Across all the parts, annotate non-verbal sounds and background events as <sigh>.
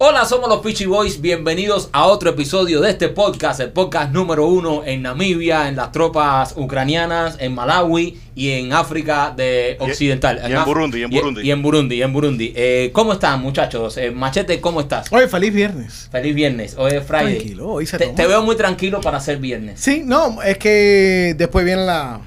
Hola, somos los Peachy Boys. Bienvenidos a otro episodio de este podcast, el podcast número uno en Namibia, en las tropas ucranianas, en Malawi y en África de Y- Occidental. y en Burundi, y en Burundi. Y, en Burundi, y en Burundi. Eh, ¿Cómo están, muchachos? Eh, Machete, ¿cómo estás? Oye, feliz viernes. Feliz viernes. Hoy es Friday. Tranquilo, hoy se te, te veo muy tranquilo para ser viernes. Sí, no, es que después viene la,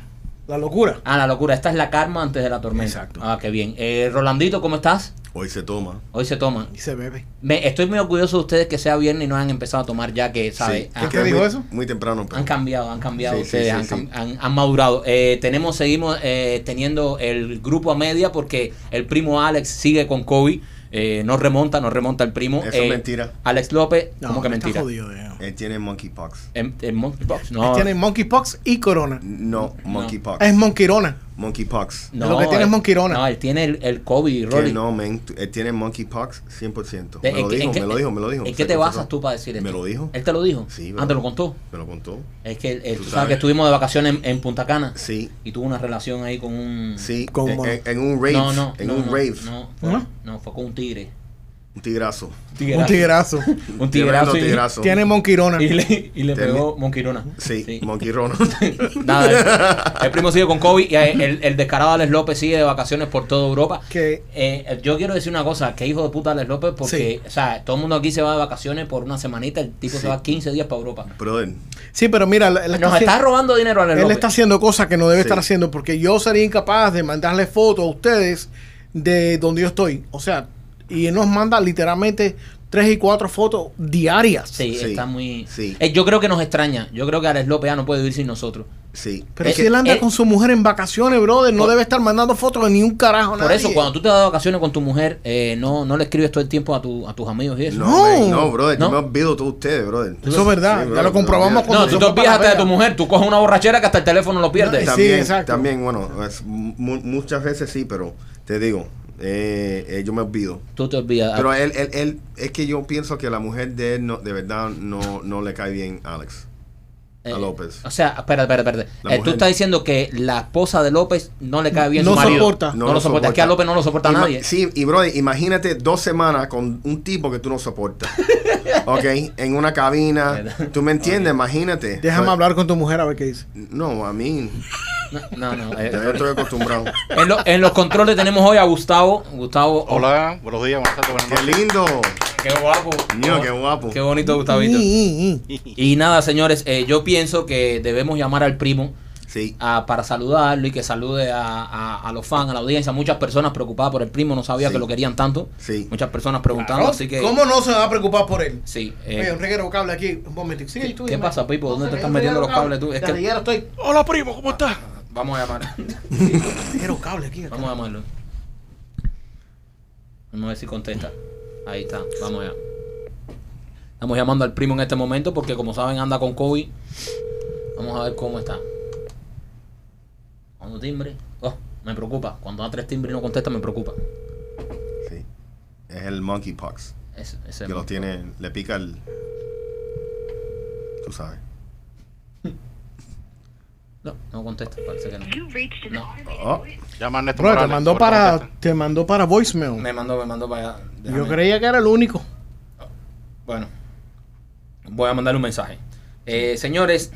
la locura. Ah, la locura. Esta es la karma antes de la tormenta. Exacto. Ah, qué bien. Eh, Rolandito, ¿cómo estás? Hoy se toma. Hoy se toman. Y se bebe. Me, estoy muy orgulloso de ustedes que sea viernes y no han empezado a tomar ya que, ¿sabes? Sí, ¿Qué dijo muy, eso? Muy temprano. pero- Han cambiado, han cambiado Sí, ustedes, sí, han, sí. cam- han- han madurado. Eh, tenemos, seguimos eh, teniendo el grupo a media porque el primo Alex sigue con COVID. Eh, no remonta, no remonta el primo. Eso Eh, es mentira. Alex López, No, ¿cómo que está mentira? jodido, eh. Él tiene monkeypox. En, en Monkeypox, no. Tiene monkeypox y corona. No, monkeypox. Es monkeyrona. Monkeypox. no, lo que tiene es él- monquirona. No, él tiene el, el COVID, Rolly. no, men. Él tiene monkeypox 100%. De- Me ¿en lo dijo, me lo dijo, me lo dijo. ¿En qué te basas tú para decir esto? Me lo dijo. ¿Él te lo dijo? Sí, Ah. ¿te lo contó? Me lo contó. Es que eh, tú, Tú sabes. sabes. que estuvimos de vacaciones en, en Punta Cana Sí, y tuvo una relación ahí con un... sí. ¿Cómo? En, en- en un rave. No, no, en no, un no, rave. No, fue, ¿No? no, fue con un tigre. Un tigrazo. Un tigrazo. Un tigrazo. y- tigrazo. Tiene monkeyrona. Y le, y le pegó Monquirona. Sí, monkeyrono. <laughs> Nada, el, el primo sigue con COVID y el, el descarado Alex López sigue de vacaciones por toda Europa. Que Eh, yo quiero decir una cosa, que hijo de puta Alex López, porque, Sí. o sea, todo el mundo aquí se va de vacaciones por una semanita, el tipo Sí. se va 15 días para Europa. Brother. sí, pero mira, él está, Nos está haciendo, robando dinero Alex él López. está haciendo cosas que no debe Sí. estar haciendo porque yo sería incapaz de mandarle fotos a ustedes de donde yo estoy. O sea, y él nos manda literalmente tres y cuatro fotos diarias. Sí, Sí, está muy... sí. Eh, yo creo que nos extraña. Yo creo que Alex López ya no puede vivir sin nosotros. Sí. Pero Es si que él anda él- con su mujer en vacaciones, brother, no Por- debe estar mandando fotos de ni un carajo Por nadie. eso, cuando tú te vas de vacaciones con tu mujer, eh, no, no le escribes todo el tiempo a, tu, a tus amigos y eso. No, No. man, no, brother. No. Yo me olvido de todos ustedes, brother. Eso es verdad, ya brother, lo comprobamos no, con- No, cuando se tú fue para olvidaste de tu mujer, tú coges una borrachera que hasta el teléfono lo pierdes. No, También, exacto. también, bueno, es muchas veces sí, pero te digo, eh, eh, yo me olvido. Tú te olvidas. Pero él, él, él, es que yo pienso que la mujer de él no, de verdad no, no le cae bien a Alex. Eh, a López. O sea, espera, espera, espera. Eh, tú estás diciendo que la esposa de López no le cae bien No su marido. soporta. No, lo soporta. Es que a López no lo soporta a Ima- nadie. Sí, y brother, imagínate dos semanas con un tipo que tú no soportas. <laughs> ok, en una cabina. ¿Tú me entiendes? Imagínate. Déjame So- hablar con tu mujer a ver qué dice. No, a mí. No, no. eh, Yo estoy acostumbrado. en, lo- en los controles tenemos hoy a Gustavo. Gustavo. oh, Hola, buenos días, buenas tardes, buenas Qué lindo. Qué guapo. Niño, qué guapo. Qué bonito, Gustavito. Y nada, señores, eh, yo pienso que debemos llamar al primo Sí. a- para saludarlo y que salude a, a- a los fans, a la audiencia. Muchas personas preocupadas por el primo, no sabía Sí. que lo querían tanto. Sí. Muchas personas preguntando, Claro, así que. ¿Cómo no se va a preocupar por él? Sí. eh, Oye, un reguero de cable aquí. Un momentito. ¿Qué- tú, qué pasa, Pipo? ¿Dónde te estás metiendo los cables tú? Es que- estoy. Hola, primo, ¿cómo estás? Vamos a llamar. <laughs> De cable aquí. vamos a llamarlo. Vamos a ver si contesta. Ahí está, vamos allá. Estamos llamando al primo en este momento porque como saben anda con COVID. Vamos a ver cómo está. Cuando timbre. Oh, me preocupa. Cuando da tres timbres y no contesta me preocupa. Sí. Es el monkeypox. Ese, ese Que lo tiene, le pica el. Tú sabes. No, no contesta, parece que no. No. Oh, voice Llama a Néstor Bro, te mandó para, te mandó para voicemail. Me mandó, me mandó para allá. Yo creía que era el único. Bueno, voy a mandarle un mensaje. Eh, señores,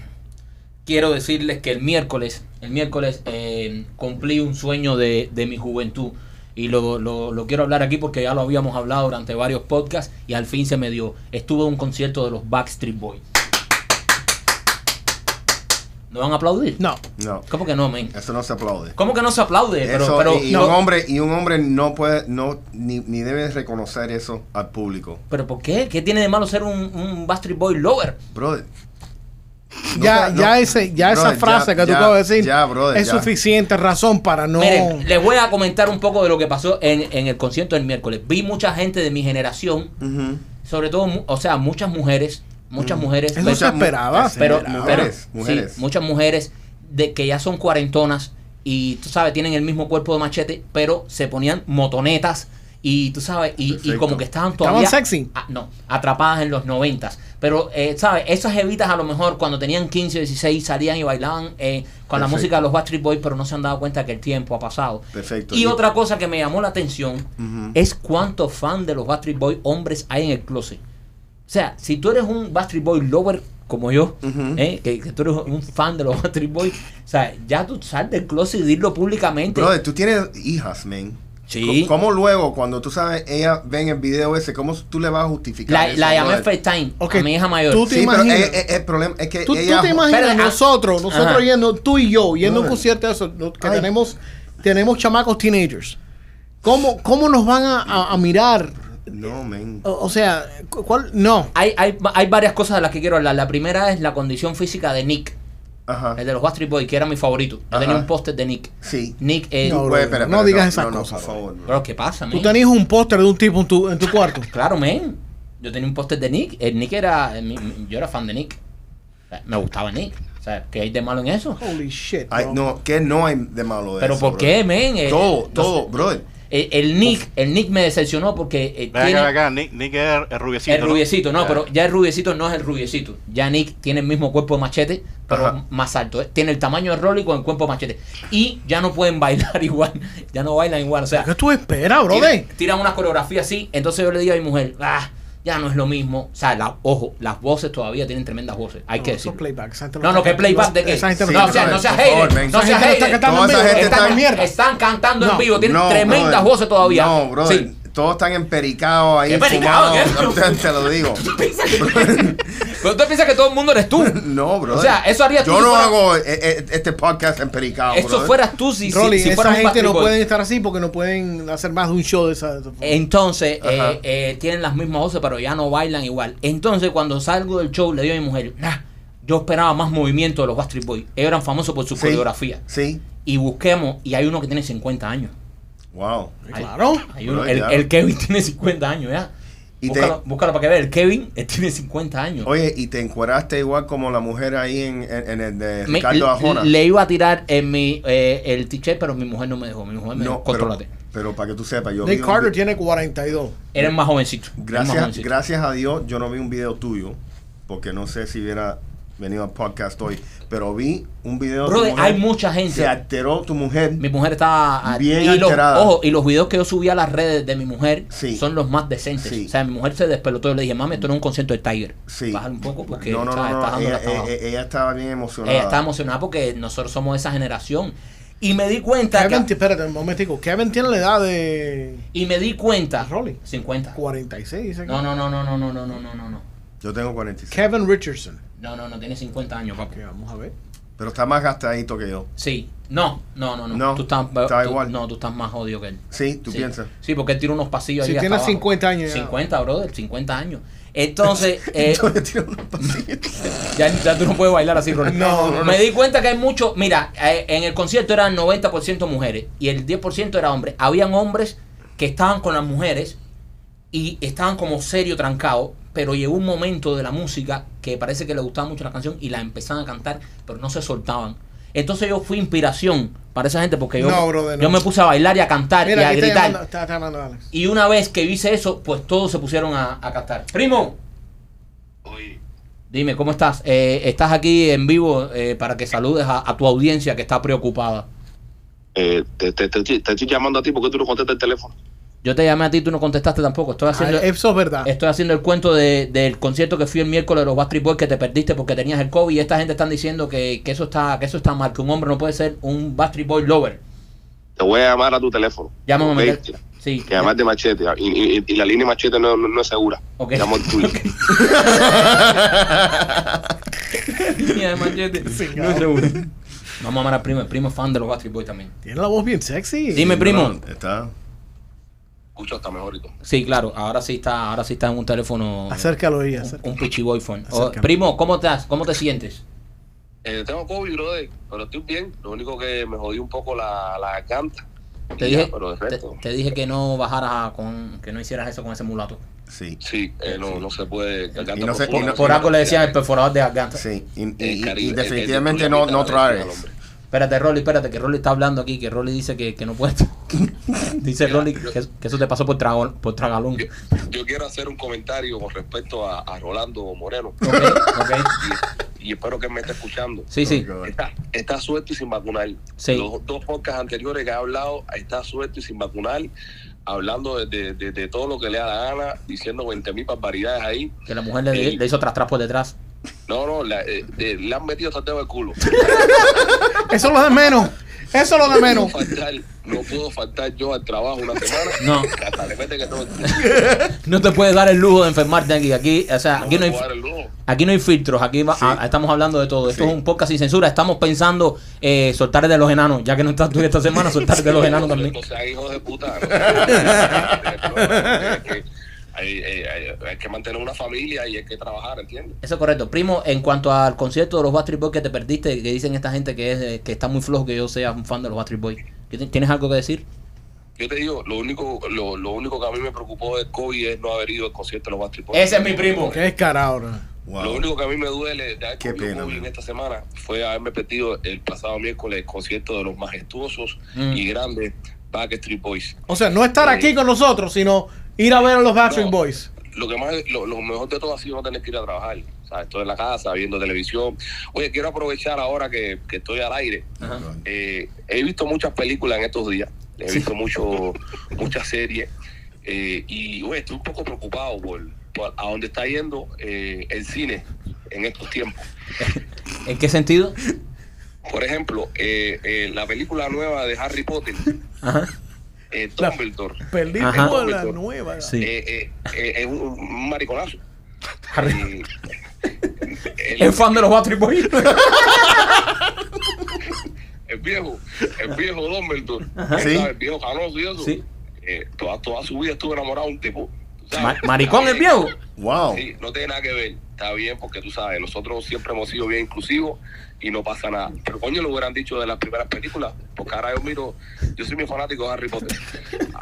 quiero decirles que el miércoles, el miércoles eh, cumplí un sueño de, de mi juventud. Y lo, lo- lo quiero hablar aquí porque ya lo habíamos hablado durante varios podcasts y al fin se me dio. Estuve en un concierto de los Backstreet Boys. ¿No van a aplaudir? No. no. ¿Cómo que no, men? Eso no se aplaude. ¿Cómo que no se aplaude? Pero, Eso, pero, y, y no- un hombre y un hombre no puede no ni, ni debe reconocer eso al público ¿Pero por qué? ¿Qué tiene de malo ser un, un Backstreet Boy lover? brother Ya, No, ya, ese, ya esa frase ya, que tú ya, acabas de decir ya, brother, es ya. suficiente razón para no. Miren, les voy a comentar un poco de lo que pasó en, en el concierto del miércoles. Vi mucha gente de mi generación, sobre todo, o sea, muchas mujeres, muchas mujeres, Eso pero- se esperaba. pero, esperaba. pero- Mujeres, sí, muchas mujeres de que ya son cuarentonas y tú sabes, tienen el mismo cuerpo de machete, pero se ponían motonetas Y tú sabes, y, como que estaban Estaban todavía. sexy. Ah, no, atrapadas en los noventas. Pero, eh, ¿sabes? Esas evitas a lo mejor cuando tenían 15 o 16 salían y bailaban eh, con la música de los Backstreet Boys, pero no se han dado cuenta que el tiempo ha pasado. Perfecto. Y Y- otra cosa que me llamó la atención es cuántos fans de los Backstreet Boys hombres hay en el closet. O sea, si tú eres un Backstreet Boy lover como yo. ¿eh? que, que tú eres un fan de los <laughs> Backstreet Boys, o sea, ya tú sal del closet y dilo públicamente. Brother, tú tienes hijas, man. Sí. ¿Cómo luego, cuando tú sabes, ella ven el video ese, cómo tú le vas a justificar la, eso, la llamé? FaceTime Ok, a mi hija mayor. tú te Sí, pero imaginas? eh, el problema es que ¿Tú, te imaginas ah, nosotros, nosotros ajá. yendo, tú y yo, yendo a un concierto de eso, que Ay. tenemos, tenemos chamacos teenagers? ¿Cómo, cómo nos van a, a- a mirar? No, man. O, o sea, cu- ¿cuál? No. Hay, hay, hay varias cosas de las que quiero hablar. La primera es la condición física de Nick, Ajá. el de los Backstreet Boys, que era mi favorito. Yo Ajá. tenía un póster de Nick. Sí. Nick, eh, No, brother, espera, no espera, digas esas no, no, cosas, por favor. bro. ¿qué pasa, Tú man? tenías un póster de un tipo en tu, en tu cuarto. <laughs> Claro, men. Yo tenía un póster de Nick. El Nick era. mi- mi- yo era fan de Nick. Me gustaba Nick. O sea, ¿qué hay de malo en eso? Holy shit. Ay, bro. no, que no hay de malo de ¿Pero eso, por qué, men? Eh, Todo, no todo, brother. El, el Nick, el Nick me decepcionó porque eh, tiene acá, acá. Nick, Nick es el rubiecito. el rubiecito, no, pero ya el rubiecito no es el rubiecito. Ya Nick tiene el mismo cuerpo de machete, pero Ajá. más alto. ¿eh? Tiene el tamaño de Rolly con el cuerpo de machete. Y ya no pueden <laughs> bailar igual. Ya no bailan igual. O sea, ¿Qué tú esperas, tiran, brother? tiran una coreografía así. Entonces yo le digo a mi mujer, ah, ya no es lo mismo. O sea, la- ojo, las voces todavía tienen tremendas voces. Hay que No, gente No, no, que playback de qué. No, o sea, no seas hater. No seas hater. cantando Toda en esa vivo, gente están está- en mierda. Están cantando en vivo, tienen No, tremendas brother. voces todavía. No. Sí. Todos están empericados ahí. ¿Qué pericado, fumados. <laughs> qué? Te, te lo digo. <laughs> <laughs> Pero tú piensas que todo el mundo eres tú. <laughs> No, brother. O sea, eso harías tú Yo si no fuera- hago eh, eh, este podcast empericado, Eso brother. fueras tú si, si, Rolly, si esa fueras gente no pueden estar así porque no pueden hacer más de un show de esa. Entonces, eh, eh, tienen las mismas voces, pero ya no bailan igual. Entonces, cuando salgo del show, le digo a mi mujer, "Nah, yo esperaba más movimiento de los Backstreet Boys. Ellos eran famosos por su Sí. coreografía. Sí. Y busquemos, y hay uno que tiene 50 años. Wow. Hay- Claro. hay uno- Bro, el, el Kevin <laughs> tiene 50 años, ¿ya? Y te- búscalo, búscalo para que veas. El Kevin él <laughs> tiene 50 años. Oye, y te encueraste igual como la mujer ahí en, en, en el de Me- Ricardo Arjona. le iba a tirar en mi, eh, el t-shirt, pero mi mujer no me dejó. Mi mujer me dijo, no, pero, contrólate. pero para que tú sepas, yo Nick Carter tiene 42. Eres más jovencito. eres más Gracias, jovencito. gracias a Dios, yo no vi un video tuyo, porque no sé si hubiera venido al podcast hoy, pero vi un video de tu Brother, mujer. hay mucha gente. Se alteró tu mujer. Mi mujer está Bien y los, alterada. ojo, y los videos que yo subí a las redes de mi mujer Sí. son los más decentes. Sí. O sea, mi mujer se despelotó. Yo le dije, mami, esto no es un concierto de Tiger. Sí. Bájale un poco porque no, no, ¿sabes? no, dando ella, ella- ella estaba bien emocionada. Ella está emocionada porque nosotros somos de esa generación. Y me di cuenta Kevin, que, espérate un momentico. Kevin tiene la edad de y me di cuenta Rolly. 50. 46. dice No, no, no, no, no, no, no, no, no, no, no. Yo tengo 46. Kevin Richardson. No, no, no, tiene 50 años, papi. Ok, vamos a ver. Pero está más gastadito que yo. Sí. No, no, no, no. No, tú estás, está tú- igual. No, tú estás más jodido que él. Sí, tú Sí. piensas. Sí, porque él tira unos pasillos Si ahí hasta tiene abajo. 50 años ya. 50, brother, 50 años. Entonces, <laughs> eh, Yo le tiro unos pasillos. <laughs> ya, ya tú no puedes bailar así, Ronald. No, no, no. Me di cuenta que hay mucho. Mira, eh, en el concierto eran 90% mujeres y el 10% era hombres. Habían hombres que estaban con las mujeres y estaban como serio trancados, pero llegó un momento de la música que parece que le gustaba mucho la canción y la empezaban a cantar, pero no se soltaban. Entonces yo fui inspiración para esa gente porque yo, No, brother, no. yo me puse a bailar y a cantar Mira, y a está gritar. llamando, está, está llamando Alex. Y una vez que hice eso, pues todos se pusieron a, a cantar. Primo, Oye, dime, ¿cómo estás? Eh, estás aquí en vivo eh, para que saludes a, a tu audiencia que está preocupada. eh, te, te, te, te estoy llamando a ti porque tú no contestas el teléfono. Yo te llamé a ti, tú no contestaste tampoco. Estoy haciendo, Ah, eso es verdad. estoy haciendo el cuento de- del concierto que fui el miércoles de los Backstreet Boys que te perdiste porque tenías el COVID y esta gente están diciendo que, que eso está que eso está mal, que un hombre no puede ser un Backstreet Boy lover. Te voy a llamar a tu teléfono. Llámame a mi Ok. tel- Sí. Que además de machete. Y, y- y la línea de machete no, no, no es segura. Ok. Llamo al tuyo. <laughs> Línea de machete. No es seguro. Vamos a llamar al primo, el primo es fan de los Backstreet Boys también. Tiene la voz bien sexy. Dime, primo. No, está. Escucho hasta mejor y todo. Sí, claro, ahora sí está, ahora sí está en un teléfono. Acércalo ahí, un, acércalo. un Pichi Boy phone. Oh, primo, ¿cómo estás? ¿Cómo te sientes? Eh, tengo COVID, brother, pero estoy bien. Lo único que me jodí un poco la, la garganta. Te ya, dije, pero te, dije que no bajaras con, que no hicieras eso con ese mulato. Sí. sí, eh, no, no se puede. Y no se- profunda, y no- Por algo le decían el eh, perforador de garganta. Sí. Y, y- el y- y cariño, el- definitivamente el- no, no traes. Espérate, Rolly, espérate, que Rolly está hablando aquí, que Rolly dice que, que no puede. Dice Rolly que, que eso te pasó por, trago- por tragalón. Yo, yo quiero hacer un comentario con respecto a, a Rolando Moreno Ok, ok. y, y espero que me esté escuchando. Sí, sí. Está, está suelto y sin vacunar. Sí. Los dos podcasts anteriores que ha hablado, está suelto y sin vacunar, hablando de, de- de- de todo lo que le da la gana, diciendo 20 mil barbaridades ahí. Que la mujer le, le hizo tras tras por detrás. No, no, la- eh, eh, le han metido hasta el dedo del culo. Eso es lo de menos. Eso es lo de No menos. puedo faltar, no puedo faltar yo al trabajo una semana. No. Hasta le que no, No te puedes dar el lujo de enfermarte aquí. Aquí, o sea, no aquí no hay, puedo dar el lujo. aquí no hay filtros. Aquí va- Sí. ah, estamos hablando de todo. Esto Sí. es un podcast sin censura. Estamos pensando eh, soltar de los enanos. Ya que no estás tú esta semana, soltar de los enanos también. No sean hijos de puta. Hay que- hay, hay- hay- hay que mantener una familia y hay que trabajar, ¿entiendes? Eso es correcto. Primo, en cuanto al concierto de los Backstreet Boys que te perdiste, que dicen esta gente que es eh, que está muy flojo que yo sea un fan de los Backstreet Boys. ¿Tien- ¿Tienes algo que decir? Yo te digo, lo único, lo, lo único que a mí me preocupó del COVID es no haber ido al concierto de los Backstreet Boys. Ese es mi primo. Qué descarado. Wow. Lo único que a mí me duele de haber Qué pena, COVID en esta semana fue haberme perdido el pasado miércoles el concierto de los majestuosos Mm. y grandes Backstreet Boys. O sea, no estar aquí con nosotros, sino ir a ver a los Backstreet No. Boys. Lo que más, lo, lo mejor de todo ha sido no tener que ir a trabajar. O sea, estoy en la casa viendo televisión. Oye, quiero aprovechar ahora que, que estoy al aire. Eh, he visto muchas películas en estos días. He visto mucho, muchas series. eh, y oye, estoy un poco preocupado por, por a dónde está yendo eh, el cine en estos tiempos. <laughs> ¿En qué sentido? Por ejemplo, eh, eh, la película nueva de Harry Potter, Ajá. Eh, La- Dumbledore, Perdí Ajá. con la nueva. Sí. eh, eh, eh, es un, un mariconazo. <laughs> El- ¿Es fan de los Backstreet Boys? <laughs> <laughs> el viejo, el viejo Dumbledore, Sí. el viejo canoso y eso, Sí. eh, toda, toda su vida estuvo enamorado de un tipo. maricón el viejo. Wow. Sí, no tiene nada que ver. Está bien porque tú sabes, nosotros siempre hemos sido bien inclusivos y no pasa nada. Pero coño lo hubieran dicho de las primeras películas, porque ahora yo miro, yo soy muy fanático de Harry Potter.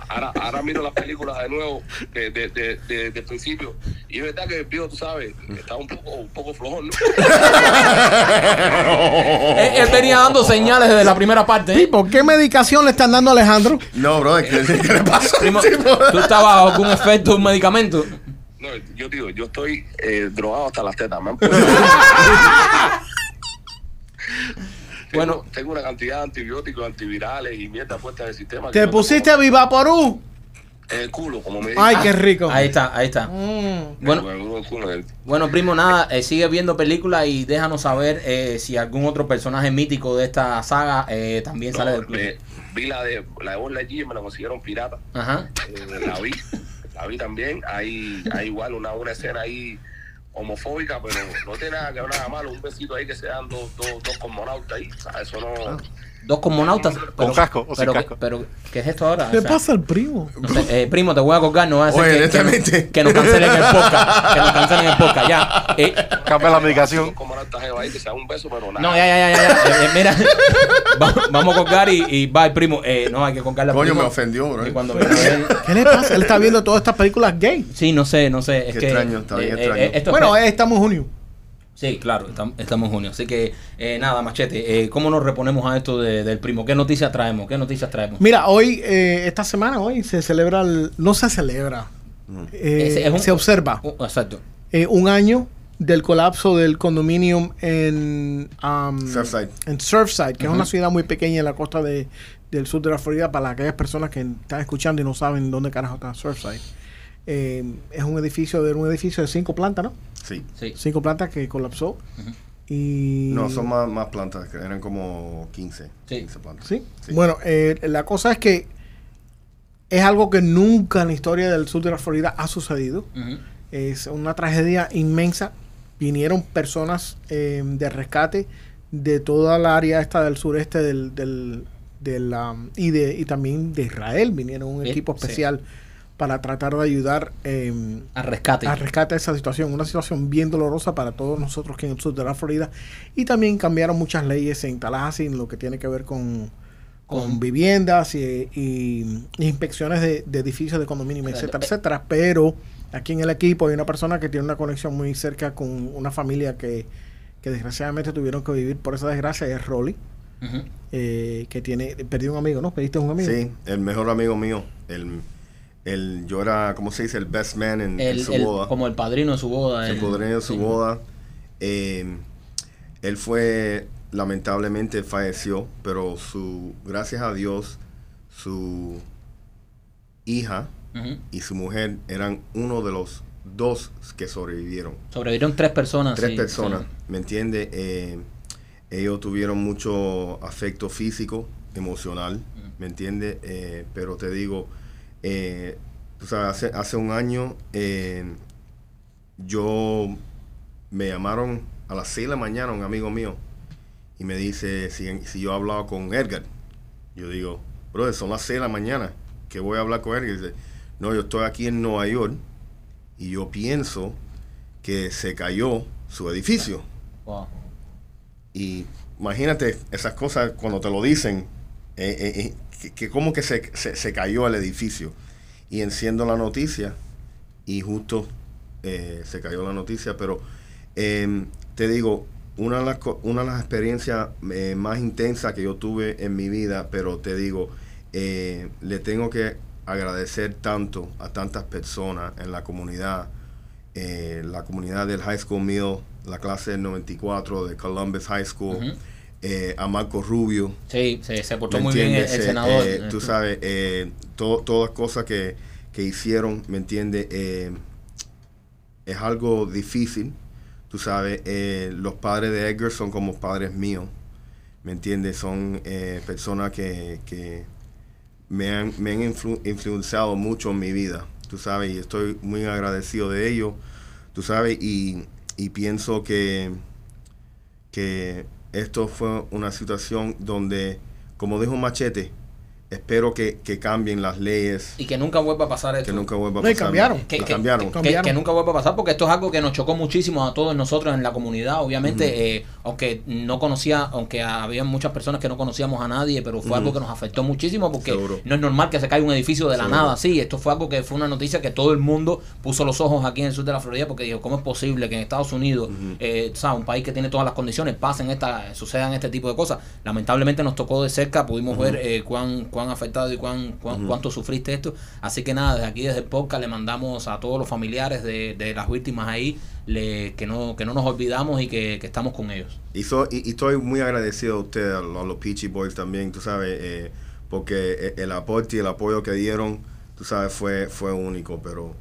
Ahora, ahora miro las películas de nuevo, de, de, de, de- de principio, y es verdad que el viejo, tú sabes, está un poco, un poco flojón, ¿no? <laughs> él, él venía dando señales desde la primera parte. ¿eh? Tipo, ¿qué medicación le están dando a Alejandro? No, bro, ¿qué, qué le pasa? Primo, ¿tú estabas bajo algún efecto de un medicamento? No, yo digo, yo estoy eh, drogado hasta las tetas. Me han puesto- <laughs> <laughs> Bueno. tengo, tengo una cantidad de antibióticos, antivirales y mierda puesta en el sistema. ¿Te no pusiste tengo Vivaporú? En el culo, como me dicen. Ay, qué rico. Ahí está, ahí está. Mm. Bueno, el- bueno, primo, nada, eh, sigue viendo películas y déjanos saber eh, si algún otro personaje mítico de esta saga eh, también sale No, del club. eh, vi la de la de Buzz Lightyear, me la consiguieron pirata. Ajá. Eh, la vi, la vi también. Hay, hay igual una, una escena ahí homofóbica, pero no tiene nada que ver nada malo. Un besito ahí que se dan dos, dos, dos cosmonautas ahí. O sea, eso no. Dos cosmonautas. Pero, casco o sin pero, casco. pero, ¿qué es esto ahora? ¿Qué O sea, pasa al primo? no sé, eh, primo, te voy a colgar, no va a ser Oye, que, que, que nos cancelen el podcast. Que nos cancelen el podcast, ya. Eh, Cambia la medicación. Cosmonautas jeva ahí que se dan un beso, pero nada. no, ya, ya, ya, ya. ya. <laughs> Eh, mira, Va- vamos a colgar y, y bye, primo. Eh, no, hay que colgar la Coño, me ofendió, bro. Y cuando ¿Qué le pasa? Él está viendo todas estas películas gay. Sí, no sé, no sé. Es Qué que, extraño, está bien eh, extraño. eh, esto es Bueno, eh, estamos en junio. Sí, claro, estam- estamos en junio. Así que, eh, nada, Machete, eh, ¿cómo nos reponemos a esto de- del primo? ¿Qué noticias traemos? ¿Qué noticias traemos? Mira, hoy, eh, esta semana, hoy se celebra, el- no se celebra, eh, Ese es un- se observa Uh, exacto. eh, un año del colapso del condominium en, um, Surfside. en Surfside, que es una ciudad muy pequeña en la costa de, del sur de la Florida, para aquellas personas que están escuchando y no saben dónde carajo está Surfside. Eh, es un edificio de un edificio de cinco plantas, ¿no? Sí. Sí. Cinco plantas que colapsó. Y No, son más, más plantas, que eran como 15. Sí. 15 plantas. ¿Sí? Sí. Bueno, eh, la cosa es que es algo que nunca en la historia del sur de la Florida ha sucedido. Es una tragedia inmensa. Vinieron personas eh, de rescate de toda la área esta del sureste del, del, del, um, y, de, y también de Israel. Vinieron un equipo sí. especial para tratar de ayudar eh, Al rescate. a rescate esa situación. Una situación bien dolorosa para todos nosotros que en el sur de la Florida. Y también cambiaron muchas leyes en Tallahassee en lo que tiene que ver con, con Con- viviendas y, y inspecciones de, de edificios de condominio, etcétera, etcétera. Pero aquí en el equipo hay una persona que tiene una conexión muy cerca con una familia que, que desgraciadamente tuvieron que vivir por esa desgracia y es Rolly. Eh, que tiene, perdió un amigo, ¿no? Pediste un amigo. Sí, el mejor amigo mío. El, el, yo era, ¿cómo se dice? El best man en, su el- boda. como el padrino de su boda. se el- podría en su sí. boda. Eh, él fue, lamentablemente falleció, pero su, gracias a Dios, su hija Y su mujer eran uno de los dos que sobrevivieron. Sobrevivieron tres personas. Tres sí, personas, sí. ¿me entiendes? Eh, ellos tuvieron mucho afecto físico, emocional, ¿me entiendes? Eh, pero te digo, eh, tú sabes, hace, hace un año eh, yo me llamaron a las 6 de la mañana un amigo mío y me dice si, si yo he hablado con Edgar. Yo digo, brother, son las 6 de la mañana, que voy a hablar con Edgar? Y dice, no, yo estoy aquí en Nueva York y yo pienso que se cayó su edificio. Wow. Y imagínate esas cosas cuando te lo dicen, eh, eh, eh, que, que como que se, se, se cayó el edificio. Y enciendo la noticia y justo eh, se cayó la noticia, pero eh, te digo, una de las, una de las experiencias más intensas que yo tuve en mi vida, pero te digo, le tengo que agradecer tanto a tantas personas en la comunidad, eh, la comunidad del High School mío, la clase del 94 de Columbus High School, eh, a Marco Rubio, Sí, se, se portó ¿Me muy bien el? Eh, senador. eh, tú sabes, to- todas cosas que, que hicieron, ¿me entiendes? Es algo difícil, tú sabes, los padres de Edgar son como padres míos, ¿me entiendes? Son eh, personas que, que me han, me han influ- influenciado mucho en mi vida, tú sabes, y estoy muy agradecido de ellos, tú sabes, y, y pienso que, que esto fue una situación donde, como dijo Machete, espero que, que cambien las leyes, Y que nunca vuelva a pasar esto. que nunca vuelva a No, y pasar. cambiaron. que, Y que- cambiaron. que- Cambiaron. que nunca vuelva a pasar porque esto es algo que nos chocó muchísimo a todos nosotros en la comunidad obviamente eh, aunque no conocía aunque había muchas personas que no conocíamos a nadie pero fue algo que nos afectó muchísimo porque Seguro. no es normal que se caiga un edificio de la Seguro. nada así esto fue algo que fue una noticia que todo el mundo puso los ojos aquí en el sur de la Florida porque dijo cómo es posible que en Estados Unidos Ujú. eh, o sea, un país que tiene todas las condiciones pasen esta sucedan este tipo de cosas lamentablemente nos tocó de cerca pudimos ver eh, cuán cuán afectado y cuán, cuán- cuánto sufriste esto. Así que nada desde aquí desde el podcast le mandamos a todos los familiares de, de las víctimas ahí le, que no que no nos olvidamos y que, que estamos con ellos. Y, so- y- y estoy muy agradecido a ustedes, a los, Peachy Boys también, tú sabes, eh, porque e- el aporte y el apoyo que dieron, tú sabes, fue, fue único, pero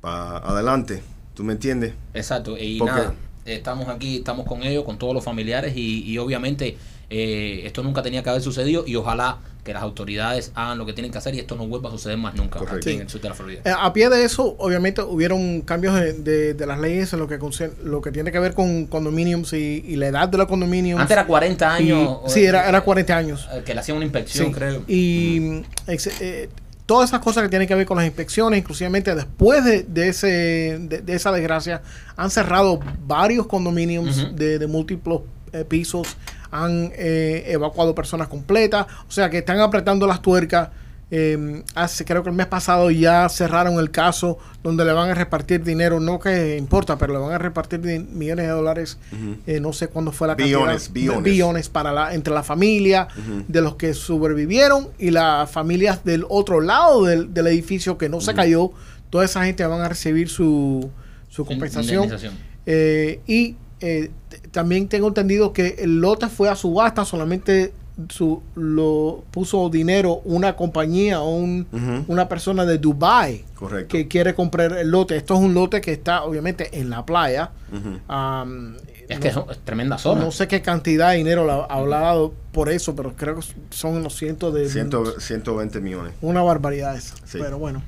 para adelante, ¿tú me entiendes? exacto y Porque- nada estamos aquí estamos con ellos con todos los familiares y, y obviamente eh, esto nunca tenía que haber sucedido y ojalá que las autoridades hagan lo que tienen que hacer y esto no vuelva a suceder más nunca aquí en el sur de la Florida Eh, a pie de eso, obviamente, hubieron cambios de, de- de las leyes en lo que concern- lo que tiene que ver con condominiums y, y la edad de los condominiums. antes era 40 Y- años sí, era, era 40 años. eh, que le hacían una inspección Sí. creo Y mm, ex- eh, todas esas cosas que tienen que ver con las inspecciones, inclusivamente después de, de ese, de, de esa desgracia, han cerrado varios condominiums Ujú. de, de múltiples eh, pisos, han eh, evacuado personas completas, o sea que están apretando las tuercas. Eh, hace, creo que el mes pasado ya cerraron el caso donde le van a repartir dinero, no que importa, pero le van a repartir millones de dólares. eh, no sé cuándo fue la Billones, cantidad. billones. billones para la, entre la familia de los que sobrevivieron y las familias del otro lado del, del edificio que no se cayó. Toda esa gente van a recibir su, su compensación. Eh, y eh, también tengo entendido que el lote fue a subasta, solamente su, lo puso dinero una compañía o un- una persona de Dubai Correcto. que quiere comprar el lote. Esto es un lote que está obviamente en la playa. Es no- que es tremenda zona no sé qué cantidad de dinero la- habrá dado por eso, pero creo que son unos cientos de... Ciento- 120 millones. Una barbaridad esa. Sí. Pero bueno.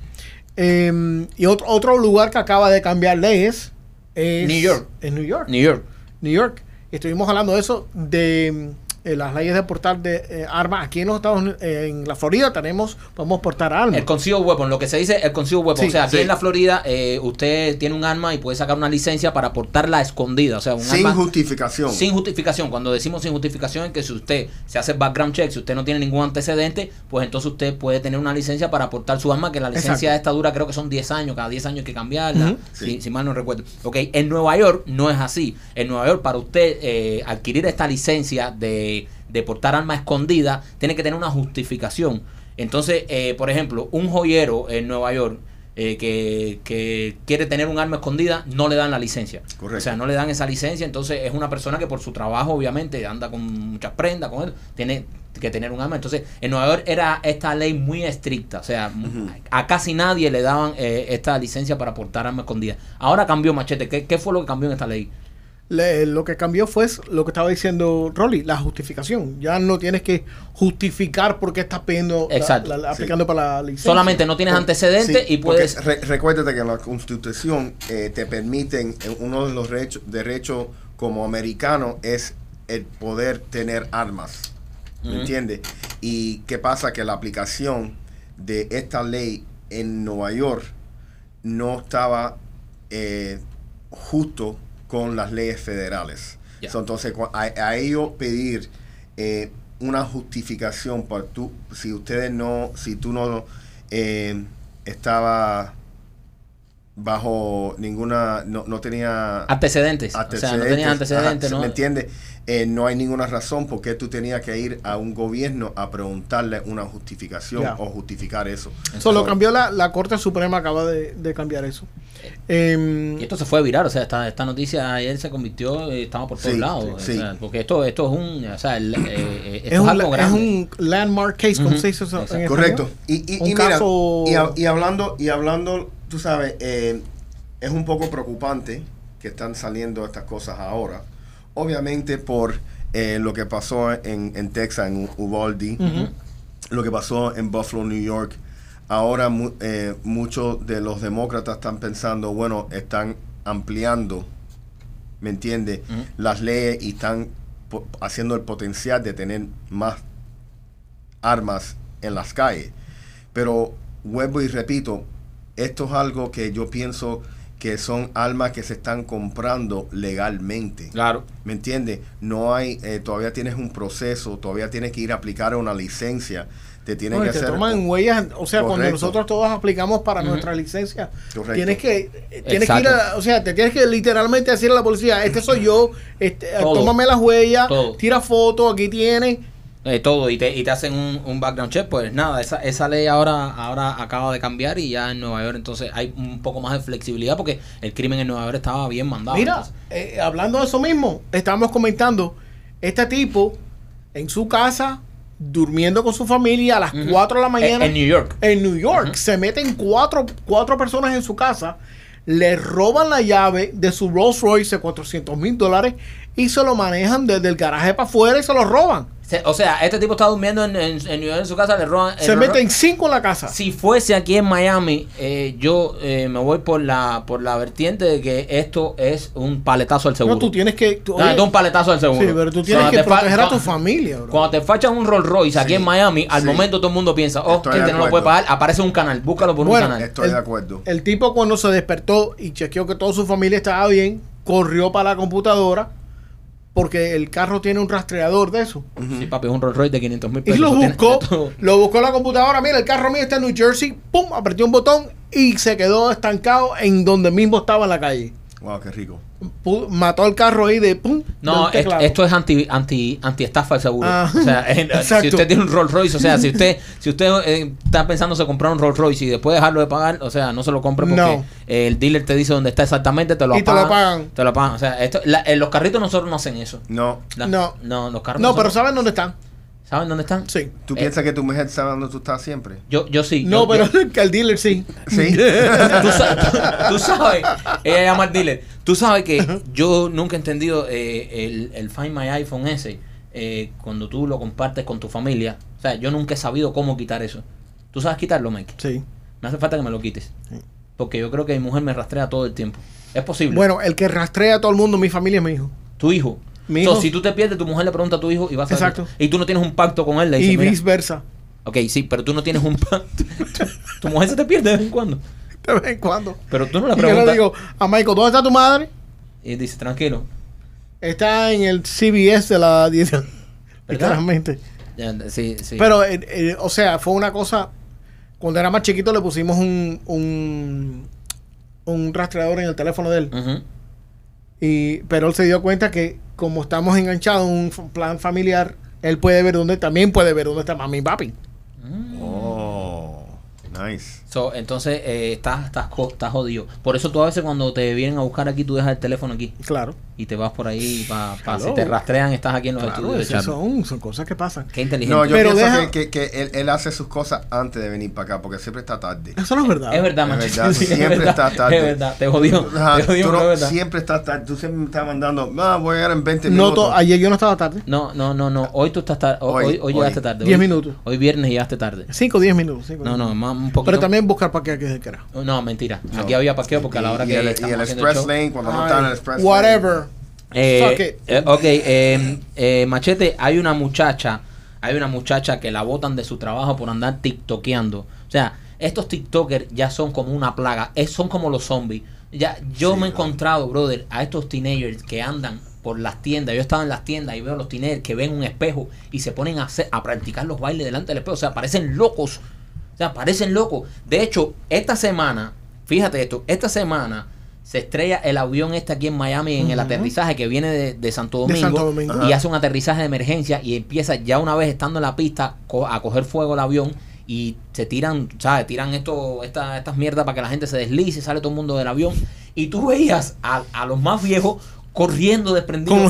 Eh, y otro, otro lugar que acaba de cambiar leyes es... New York. En New York. New York New York. Estuvimos hablando de eso, de eh, las leyes de portar de eh, armas. Aquí en los Estados Unidos, eh, en la Florida tenemos, podemos portar armas. El concealed weapon, lo que se dice el concealed weapon. Sí, o sea, aquí sí. en la Florida eh, usted tiene un arma y puede sacar una licencia para portarla escondida. O sea, un Sin arma justificación. sin justificación. Cuando decimos sin justificación es que si usted se hace background check, si usted no tiene ningún antecedente, pues entonces usted puede tener una licencia para portar su arma, que la licencia Exacto. esta dura creo que son 10 años, cada 10 años hay que cambiarla, si, Sí. si mal no recuerdo. Ok, en Nueva York no es así. En Nueva York para usted eh, adquirir esta licencia de de, de portar arma escondida, tiene que tener una justificación. Entonces, eh, por ejemplo, un joyero en Nueva York eh, que, que quiere tener un arma escondida, no le dan la licencia. Correcto. O sea, no le dan esa licencia, entonces es una persona que por su trabajo, obviamente, anda con muchas prendas, con él, tiene que tener un arma. Entonces, en Nueva York era esta ley muy estricta, o sea, a casi nadie le daban eh, esta licencia para portar arma escondida. Ahora cambió Machete, ¿Qué, ¿qué fue lo que cambió en esta ley? Le- lo que cambió fue lo que estaba diciendo Rolly, la justificación. Ya no tienes que justificar por qué estás pidiendo, la- Exacto. la- la- Sí. aplicando para la licencia. Solamente no tienes antecedentes sí, y puedes... re- recuérdate que en la Constitución eh, te permiten, eh, uno de los derechos, derechos como americano es el poder tener armas. ¿Me Ujú. entiendes? Y qué pasa que la aplicación de esta ley en Nueva York no estaba eh, justo con las leyes federales. So, entonces, a, a ellos pedir eh, una justificación para tú, si ustedes no, si tú no eh, estaba bajo ninguna, no, no tenía Antecedentes. O sea, no tenías antecedentes, ajá, ¿no? ¿Me entiendes? Eh, no hay ninguna razón por qué tú tenías que ir a un gobierno a preguntarle una justificación o justificar eso. Solo So, cambió la, la Corte Suprema, acaba de, de cambiar eso. Em, Y esto se fue a virar, o sea, esta, esta noticia ayer se convirtió, eh, estaba por todos Sí, lados. sí. o sea, porque esto, esto es un, o sea, el, eh, esto es, es, un, algo es grande. un landmark case, como se dice eso en exacto. Correcto. Y, y, Un y mira, caso- y, a- y hablando, y hablando, tú sabes, eh, es un poco preocupante que están saliendo estas cosas ahora. Obviamente por eh, lo que pasó en, en Texas, en Uvalde, lo que pasó en Buffalo, New York. Ahora mu- eh, muchos de los demócratas están pensando, bueno, están ampliando, ¿me entiendes? Ujú. Las leyes y están haciendo el potencial de tener más armas en las calles. Pero vuelvo y repito, esto es algo que yo pienso que son armas que se están comprando legalmente. Claro. ¿Me entiendes? No hay, eh, todavía tienes un proceso, todavía tienes que ir a aplicar una licencia, te tienen No, que te hacer... toman huellas, o sea, cuando nosotros todos aplicamos para nuestra licencia, Correcto. tienes que tienes que ir a, o sea, te tienes que literalmente decirle a la policía, este soy yo, este, Todo. tómame las huellas, Todo. tira fotos, aquí tienes. Eh, todo y te, y te hacen un, un background check, pues nada, esa, esa ley ahora, ahora acaba de cambiar y ya en Nueva York entonces hay un poco más de flexibilidad porque el crimen en Nueva York estaba bien mandado. Mira, eh, hablando de eso mismo, estábamos comentando, este tipo en su casa, durmiendo con su familia a las Ujú. 4 de la mañana. En, en New York. en New York. Se meten cuatro, cuatro personas en su casa, le roban la llave de su Rolls Royce de 400 mil dólares y se lo manejan desde el garaje para afuera y se lo roban. Se- O sea, este tipo está durmiendo en, en- en New York en su casa, le roban. Se le meten cinco en la casa. Si fuese aquí en Miami, eh, yo eh, me voy por la por la vertiente de que esto es un paletazo al seguro. no, tú tienes que. tú- No, oye, es un paletazo al seguro. sí, pero tú tienes Cuando que fa- proteger a tu familia, bro. Cuando te fachan un Rolls Royce aquí Sí, en Miami, al sí. momento todo el mundo piensa, oh, Estoy este no lo puede pagar, aparece un canal, búscalo por Bueno, un canal. Estoy El- de acuerdo. El tipo cuando se despertó y chequeó que toda su familia estaba bien, corrió para la computadora porque el carro tiene un rastreador de eso. Sí, papi, es un Rolls Royce de 500 mil Y pesos. lo eso tiene buscó, lo buscó en la computadora. Mira, el carro mío está en New Jersey. Pum, apretó un botón y se quedó estancado en donde mismo estaba en la calle. Wow, qué rico. Mató el carro ahí de pum. No, es- esto es anti anti anti estafa el seguro. Ah, o sea, <laughs> eh, si usted tiene un Rolls Royce, o sea, si usted si usted eh, está pensando en comprar un Rolls Royce y después dejarlo de pagar, o sea, no se lo compre porque No. eh, el dealer te dice dónde está exactamente, te lo Y te lo apagan. pagan. Te lo pagan. O sea, esto, la- eh, los carritos nosotros no hacen eso. No. La- No. no, los carros No, pero nosotros- ¿saben dónde están? ¿Saben dónde están? Sí. ¿Tú Eh, piensas que tu mujer sabe dónde tú estás siempre? Yo, yo sí. No, yo- pero yo- <laughs> que el dealer sí. Sí. <laughs> tú sabes, ella llama al dealer. Tú sabes que yo nunca he entendido eh, el, el Find My iPhone ese eh, cuando tú lo compartes con tu familia. O sea, yo nunca he sabido cómo quitar eso. ¿Tú sabes quitarlo, Mike? Sí. Me hace falta que me lo quites. Sí. Porque yo creo que mi mujer me rastrea todo el tiempo. Es posible. Bueno, el que rastrea a todo el mundo, mi familia es mi hijo. tu hijo. Mi So, si tú te pierdes, tu mujer le pregunta a tu hijo y vas a Exacto. Y tú no tienes un pacto con él. Le Y viceversa. Ok, sí, pero tú no tienes un pacto. <laughs> tu mujer se te pierde de vez en cuando. De vez en cuando. Pero tú no le Y yo preguntas. le digo a Michael, ¿dónde está tu madre? Y dice, tranquilo. Está en el CBS de la 10. Literalmente. Sí, sí. Pero, eh, eh, o sea, fue una cosa. Cuando era más chiquito le pusimos un, un, un rastreador en el teléfono de él. Ujú. Y, pero él se dio cuenta que como estamos enganchados en un plan familiar, él puede ver dónde, también puede ver dónde está mami y papi. Oh, nice. So, entonces, eh, estás, estás, estás jodido. Por eso tú a veces cuando te vienen a buscar aquí, tú dejas el teléfono aquí Claro. Y te vas por ahí para si Hello. te rastrean, estás aquí en los Claro, estudios de son, son cosas que pasan. Qué inteligente. No, yo Pero pienso deja- que, que- que él, él hace sus cosas antes de venir para acá, porque siempre está tarde. Eso no es verdad. Es verdad, Es verdad, <laughs> Sí, es siempre verdad, está tarde. Es verdad, te jodió. Ajá, Te jodió, tú no- es siempre estás tarde. Tú siempre me estás mandando, ah, voy a llegar en 20 No, minutos. to- ayer yo no estaba tarde. No, no, no, no. Hoy tú estás tarde. Hoy, Hoy, hoy, llegaste hoy. tarde. Diez Hoy- minutos. Hoy viernes llegaste tarde. 5 o 10 minutos. cinco, No, no, más, un poquito. Pero también buscar para que es que era. No, mentira. No. Aquí había parqueo porque a la hora que el, y el el Express Lane, cuando no está en el Express whatever. Eh, eh, ok, eh, eh, Machete, hay una muchacha, hay una muchacha que la botan de su trabajo por andar tiktokeando. O sea, estos tiktokers ya son como una plaga, es, son como los zombies. Ya, yo Sí, me he encontrado, brother, a estos teenagers que andan por las tiendas. Yo estaba en las tiendas y veo a los teenagers que ven un espejo y se ponen a, hacer, a practicar los bailes delante del espejo. O sea, parecen locos. O sea, parecen locos. De hecho, esta semana, fíjate esto, esta semana se estrella el avión este aquí en Miami en el aterrizaje que viene de, de Santo De Domingo, Santo Domingo. y hace un aterrizaje de emergencia y empieza ya una vez estando en la pista co- a coger fuego el avión y se tiran, ¿sabes? Tiran esto, esta- estas mierdas para que la gente se deslice, sale todo el mundo del avión y tú veías a, a los más viejos corriendo desprendidos. Con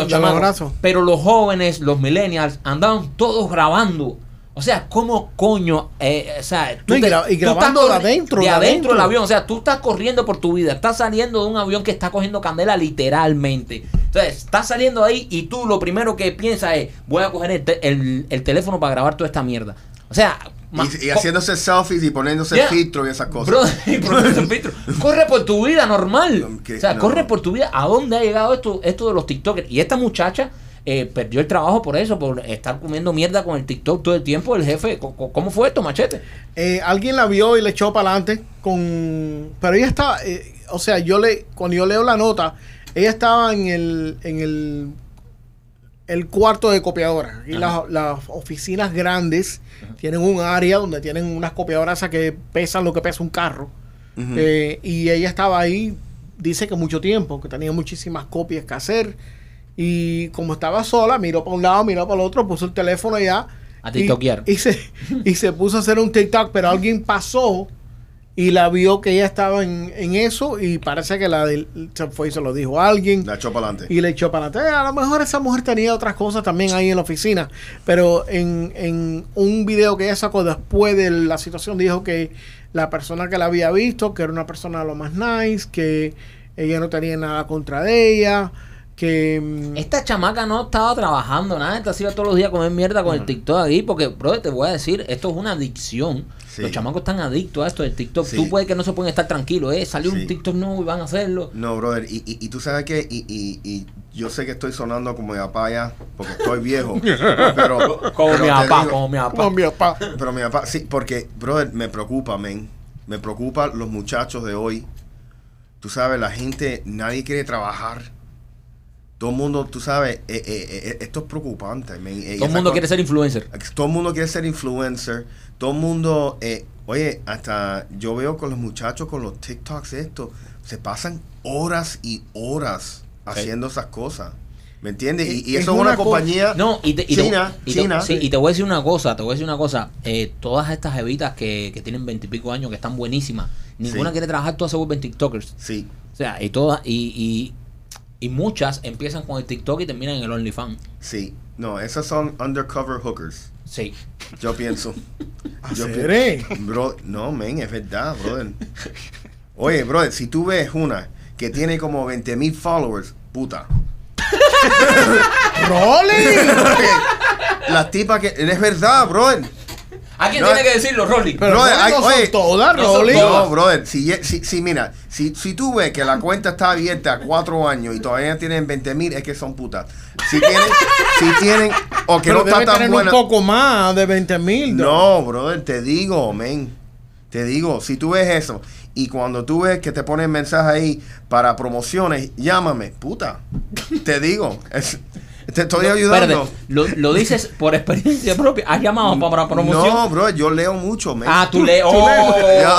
los chamacos los, brazos. Pero los jóvenes, los millennials, andaban todos grabando. O sea, ¿cómo coño? eh, o sea, No, y gra- y tú estás grabando de adentro, De de adentro del avión. O sea, tú estás corriendo por tu vida. Estás saliendo de un avión que está cogiendo candela literalmente. Entonces, estás saliendo ahí y tú lo primero que piensas es, voy a coger el, te- el- el teléfono para grabar toda esta mierda. O sea... Y, y haciéndose selfies y poniéndose Yeah. filtro y esas cosas. Bro, <laughs> y por eso, Petro, corre por tu vida normal. <laughs> O sea, no. corre por tu vida. ¿A dónde ha llegado esto, esto de los TikTokers? Y esta muchacha eh, perdió el trabajo por eso, por estar comiendo mierda con el TikTok todo el tiempo. El jefe, ¿cómo fue esto, machete? Eh, alguien la vio y le echó para adelante con... Pero ella estaba... eh, o sea, yo le... Cuando yo leo la nota, ella estaba en el... En el el cuarto de copiadora. Y las, las oficinas grandes tienen un área donde tienen unas copiadoras que pesan lo que pesa un carro. Eh, y ella estaba ahí, dice que mucho tiempo, que tenía muchísimas copias que hacer. Y como estaba sola, miró para un lado, miró para el otro, puso el teléfono allá. A tiktokear. Y, se, <laughs> y se puso a hacer un TikTok, pero alguien pasó y la vio que ella estaba en, en eso y parece que la del- se fue y se lo dijo a alguien. La echó para adelante. Y le echó para atrás. A lo mejor esa mujer tenía otras cosas también ahí en la oficina. Pero en, en un video que ella sacó después de la situación, dijo que la persona que la había visto, que era una persona lo más nice, que ella no tenía nada contra de ella, que... mm, Esta chamaca no estaba trabajando nada. Esta se iba todos los días a comer mierda con el TikTok ahí. Porque, bro, te voy a decir, esto es una adicción. Sí. Los chamacos están adictos a esto del TikTok. Sí. Tú puedes que no se pueden estar tranquilos. Eh, salió un. TikTok nuevo y van a hacerlo. No, brother, y, y, y tú sabes que, y, y, y yo sé que estoy sonando como mi papá ya, porque estoy viejo, <laughs> pero... Como pero mi papá, digo- como mi papá. Con mi papá. Pero mi papá, sí, porque, brother, me preocupa, men. Me preocupa los muchachos de hoy. Tú sabes, la gente, nadie quiere trabajar. Todo el mundo, tú sabes, eh, eh, eh, esto es preocupante. Eh, Todo el mundo quiere ser influencer. Todo el mundo quiere ser influencer. Todo el mundo, eh, oye, hasta yo veo con los muchachos con los TikToks esto, se pasan horas y horas haciendo esas cosas. ¿Me entiendes? Y, y Es eso es una una co- compañía No, y te, y te- china, y te- china. sí, y te voy a decir una cosa, te voy a decir una cosa. eh, todas estas evitas que, que tienen veintipico años, que están buenísimas, ninguna Sí. quiere trabajar, todas se vuelven TikTokers. Sí, O sea, y todas, y, y, muchas empiezan con el TikTok y terminan en el OnlyFans. sí. No, esas son undercover hookers. Sí. Yo pienso. <laughs> Yo. Bro, no, men, es verdad, brother. Oye, brother, si tú ves una que tiene como 20 mil followers, puta. <laughs> ¡Rolly! <laughs> Las tipas que. Es verdad, brother. ¿Alguien No, tiene que decirlo, Rolly? Pero Brother, no hay- son oye, todas, no Rolly. brother, si, ye- si, si mira, si, si tú ves que la cuenta está abierta a cuatro años y todavía tienen 20 mil, es que son putas. Si tienen, si tienen, o que Pero no está tan tener buena. un poco más de 20 mil. No, brother, te digo, men. Te digo, si tú ves eso y cuando tú ves que te ponen mensaje ahí para promociones, llámame, puta. Te digo, es, Te estoy No, ayudando. espérate, lo, lo dices por experiencia propia. ¿Has llamado para promoción? No, bro, yo leo mucho, man. Ah, tú lees. Oh.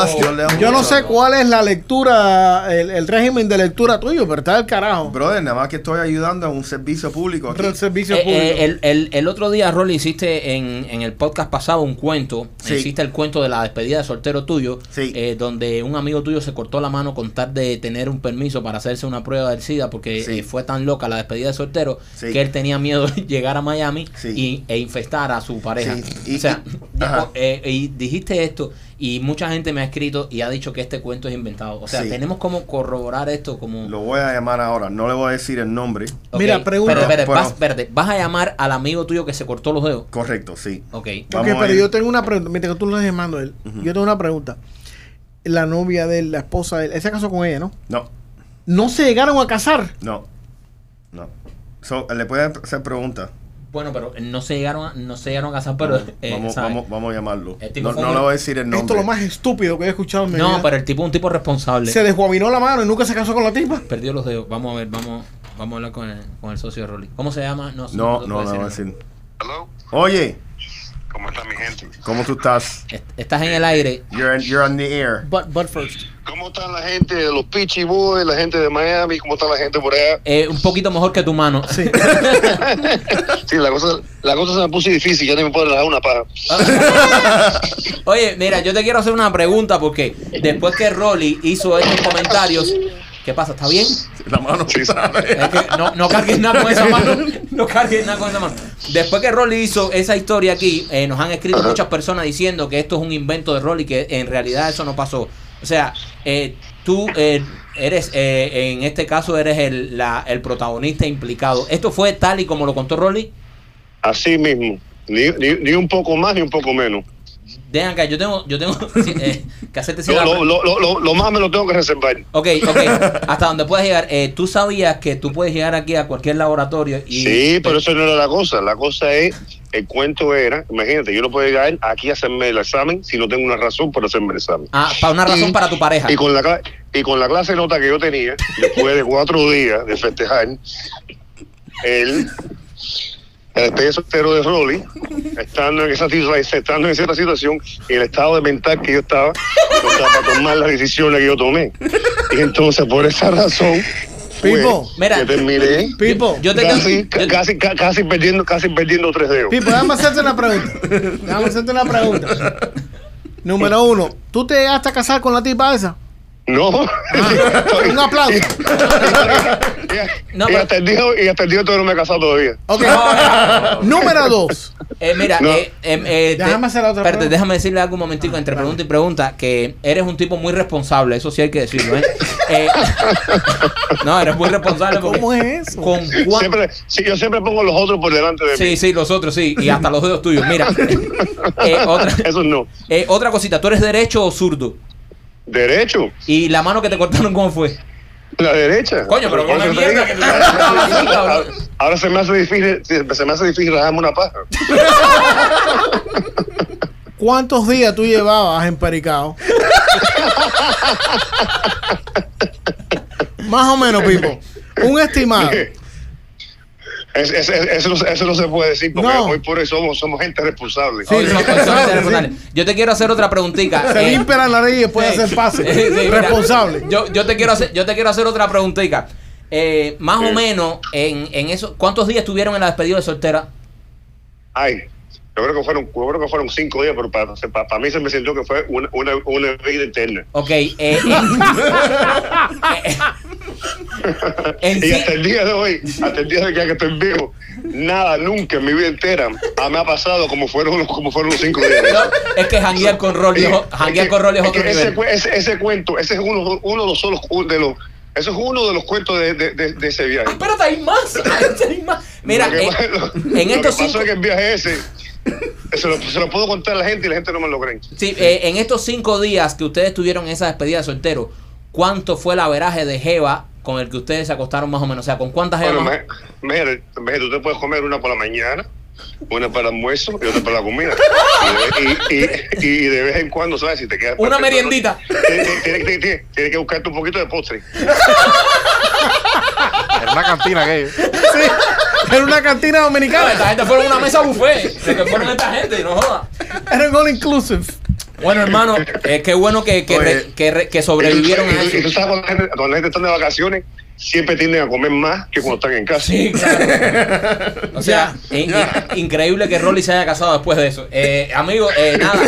Yes, yo leo Yo no sé bro. cuál es la lectura, el, el régimen de lectura tuyo, pero está del carajo. Brother, nada más que estoy ayudando a un servicio público aquí. El servicio Eh, público. eh, el, el- el otro día, Rolly, hiciste en, en el podcast pasado un cuento. Sí. Hiciste el cuento de la despedida de soltero tuyo. Sí. eh, donde un amigo tuyo se cortó la mano con tal de tener un permiso para hacerse una prueba del SIDA porque Sí. eh, fue tan loca la despedida de soltero Sí. que él tenía miedo de <laughs> llegar a Miami Sí. y, e infestar a su pareja. Sí. Y- o sea, y- <laughs> eh, y dijiste esto y mucha gente me ha escrito y ha dicho que este cuento es inventado. O sea, Sí. tenemos como corroborar esto como... Lo voy a llamar ahora. No le voy a decir el nombre. Mira, pregunta. Espérate, espérate, Pero- vas, espérate, ¿vas a llamar al amigo tuyo que se cortó los dedos? Correcto, sí. Ok. Vamos Ok, a pero yo tengo una pregunta. Mientras que tú lo estás llamando a él, yo tengo una pregunta. La novia de él, la esposa de él, él se casó con ella, ¿no? No, No se llegaron a casar. no, no. So, le pueden hacer preguntas. Bueno, pero no se llegaron a, no se llegaron a casar, pero... eh, vamos, ¿sabes? vamos, vamos a llamarlo. No, no le voy a decir el nombre. Esto es lo más estúpido que he escuchado en mi No, vida. pero el tipo es un tipo responsable. Se desguabinó la mano y nunca se casó con la tipa. Perdió los dedos. Vamos a ver, vamos, vamos a hablar con el, con el socio de Rolly. ¿Cómo se llama? No, No, no, puedo no, voy a decir. decir. Hello, Oye, ¿cómo está mi gente? ¿cómo tú estás? Est- Estás en el aire. You're, in- you're on the air. But, but first. ¿Cómo están la gente de los Peachy Boys, la gente de Miami? ¿Cómo está la gente por allá? eh, un poquito mejor que tu mano. Sí. <laughs> Sí, la cosa, la cosa se me puso difícil, ya no me puedo relajar una paja. <laughs> Oye, mira, yo te quiero hacer una pregunta porque después que Rolly hizo estos comentarios, ¿qué pasa? ¿Está bien? La mano. Sí, sí. Es que no, no cargues nada con esa mano. <laughs> No cargues nada con esa mano. Después que Rolly hizo esa historia aquí, eh, nos han escrito muchas personas diciendo que esto es un invento de Rolly, que en realidad eso no pasó. O sea, eh, tú eh, eres, eh, en este caso, eres el, la- el protagonista implicado. ¿Esto fue tal y como lo contó Rolly? Así mismo, ni, ni, ni un poco más ni un poco menos. Dejan que yo tengo, yo tengo <laughs> sí, eh, que hacerte cierta- lo, lo, lo, lo- lo más me lo tengo que reservar. Ok, ok. Hasta donde puedes llegar. Eh, tú sabías que tú puedes llegar aquí a cualquier laboratorio y. Sí, pero eso no era la cosa. La cosa es, el cuento era, imagínate, yo no puedo llegar aquí a hacerme el examen si no tengo una razón para hacerme el examen. Ah, para una razón Y- para tu pareja. Y con la y con la clase de nota que yo tenía, después de cuatro días de festejar, él, el despedida soltero de Rolly, estando en esa estando en esa situación, y el estado de mental que yo estaba, para tomar las decisiones que yo tomé. Y entonces, por esa razón, fue Pipo, mira. que terminé Pipo, Yo te casi, yo- casi, ca- casi perdiendo, casi perdiendo tres dedos. Pipo, déjame hacerte una pregunta. Déjame hacerte una pregunta. Número uno, ¿tú te llegaste a casar con la tipa esa? No. Un aplauso. y, No, hasta el día, y hasta el día todavía no me he casado todavía. Ok. Número dos. Eh, mira, No. eh, em, eh, te- Déjame hacer la otra espérate, pregunta. déjame decirle algo un momentico entre pregunta y pregunta, que eres un tipo muy responsable, eso sí hay que decirlo, ¿eh? <laughs> Eh, no, eres muy responsable porque... ¿Cómo es eso? ¿Con cuán- Siempre, sí, yo siempre pongo los otros por delante de Sí, mí. sí, los otros sí, y hasta los dedos tuyos. Mira, <laughs> eh, otra, Eso no. eh, otra cosita, ¿tú eres derecho o zurdo? Derecho, ¿Y la mano que te cortaron cómo fue? la derecha. Coño, pero eso te mierda digo. que te- ahora, <laughs> ahora se me hace difícil, se me hace difícil rajarme una paja. <laughs> ¿Cuántos días tú llevabas empericado? <laughs> Más o menos, Pipo. Un estimado. Es- es- es- eso, no, eso no se puede decir porque No. hoy por hoy somos, somos gente responsable. Sí, personas responsables. Yo te quiero hacer otra preguntita. Se eh, limpia la nariz y después Sí. hacer pase. Sí, sí, mira, Responsable. Yo, yo te quiero hacer, yo te quiero hacer otra preguntita. Eh, más o menos, en, en eso, ¿cuántos días estuvieron en la despedida de soltera? Ay, yo creo que fueron, yo creo que fueron cinco días, pero para, para, para mí se me sintió que fue una, una, una vida eterna. Ok, eh, eh, <laughs> eh, Y hasta el día de hoy, hasta el día de que estoy vivo, nada, nunca en mi vida entera ah, me ha pasado como fueron, como fueron los cinco días. no, es que janguear con Rolly, es Es con Rolly es otro ese, nivel. cu- ese, ese cuento, ese es uno, uno de los solos de los, eso es uno de los cuentos de, de, de, de ese viaje. Espérate, hay más, <laughs> hay más. Mira, Lo que eh, lo- en lo estos que pasó cinco, es que el viaje ese <coughs> se lo, se lo puedo contar a la gente y la gente no me lo cree. sí, eh, en estos cinco días que ustedes tuvieron esa despedida de soltero, ¿cuánto fue el averaje de Jeva con el que ustedes se acostaron más o menos? O sea, ¿con cuántas Jeva? Bueno, mire, tú te puedes comer una por la mañana, una para el almuerzo y otra para la comida. Y de, y, y- y de vez en cuando, ¿sabes? Si te quedas Una meriendita. Tienes que buscarte un poquito de postre. <laughs> Era una cantina aquello. Era una cantina dominicana. esta gente fueron a una mesa buffet. De que fueron esta gente, no jodas. Era un all inclusive. Bueno, hermano, eh, qué bueno que, que, re- que, re- que sobrevivieron a Y tú- y tú eso. sabes, cuando la, gente, cuando la gente está de vacaciones, siempre tienden a comer más que cuando están en casa. Sí, claro. <laughs> O sea, in- in- increíble que Rolly se haya casado después de eso. Eh, amigo, eh, nada,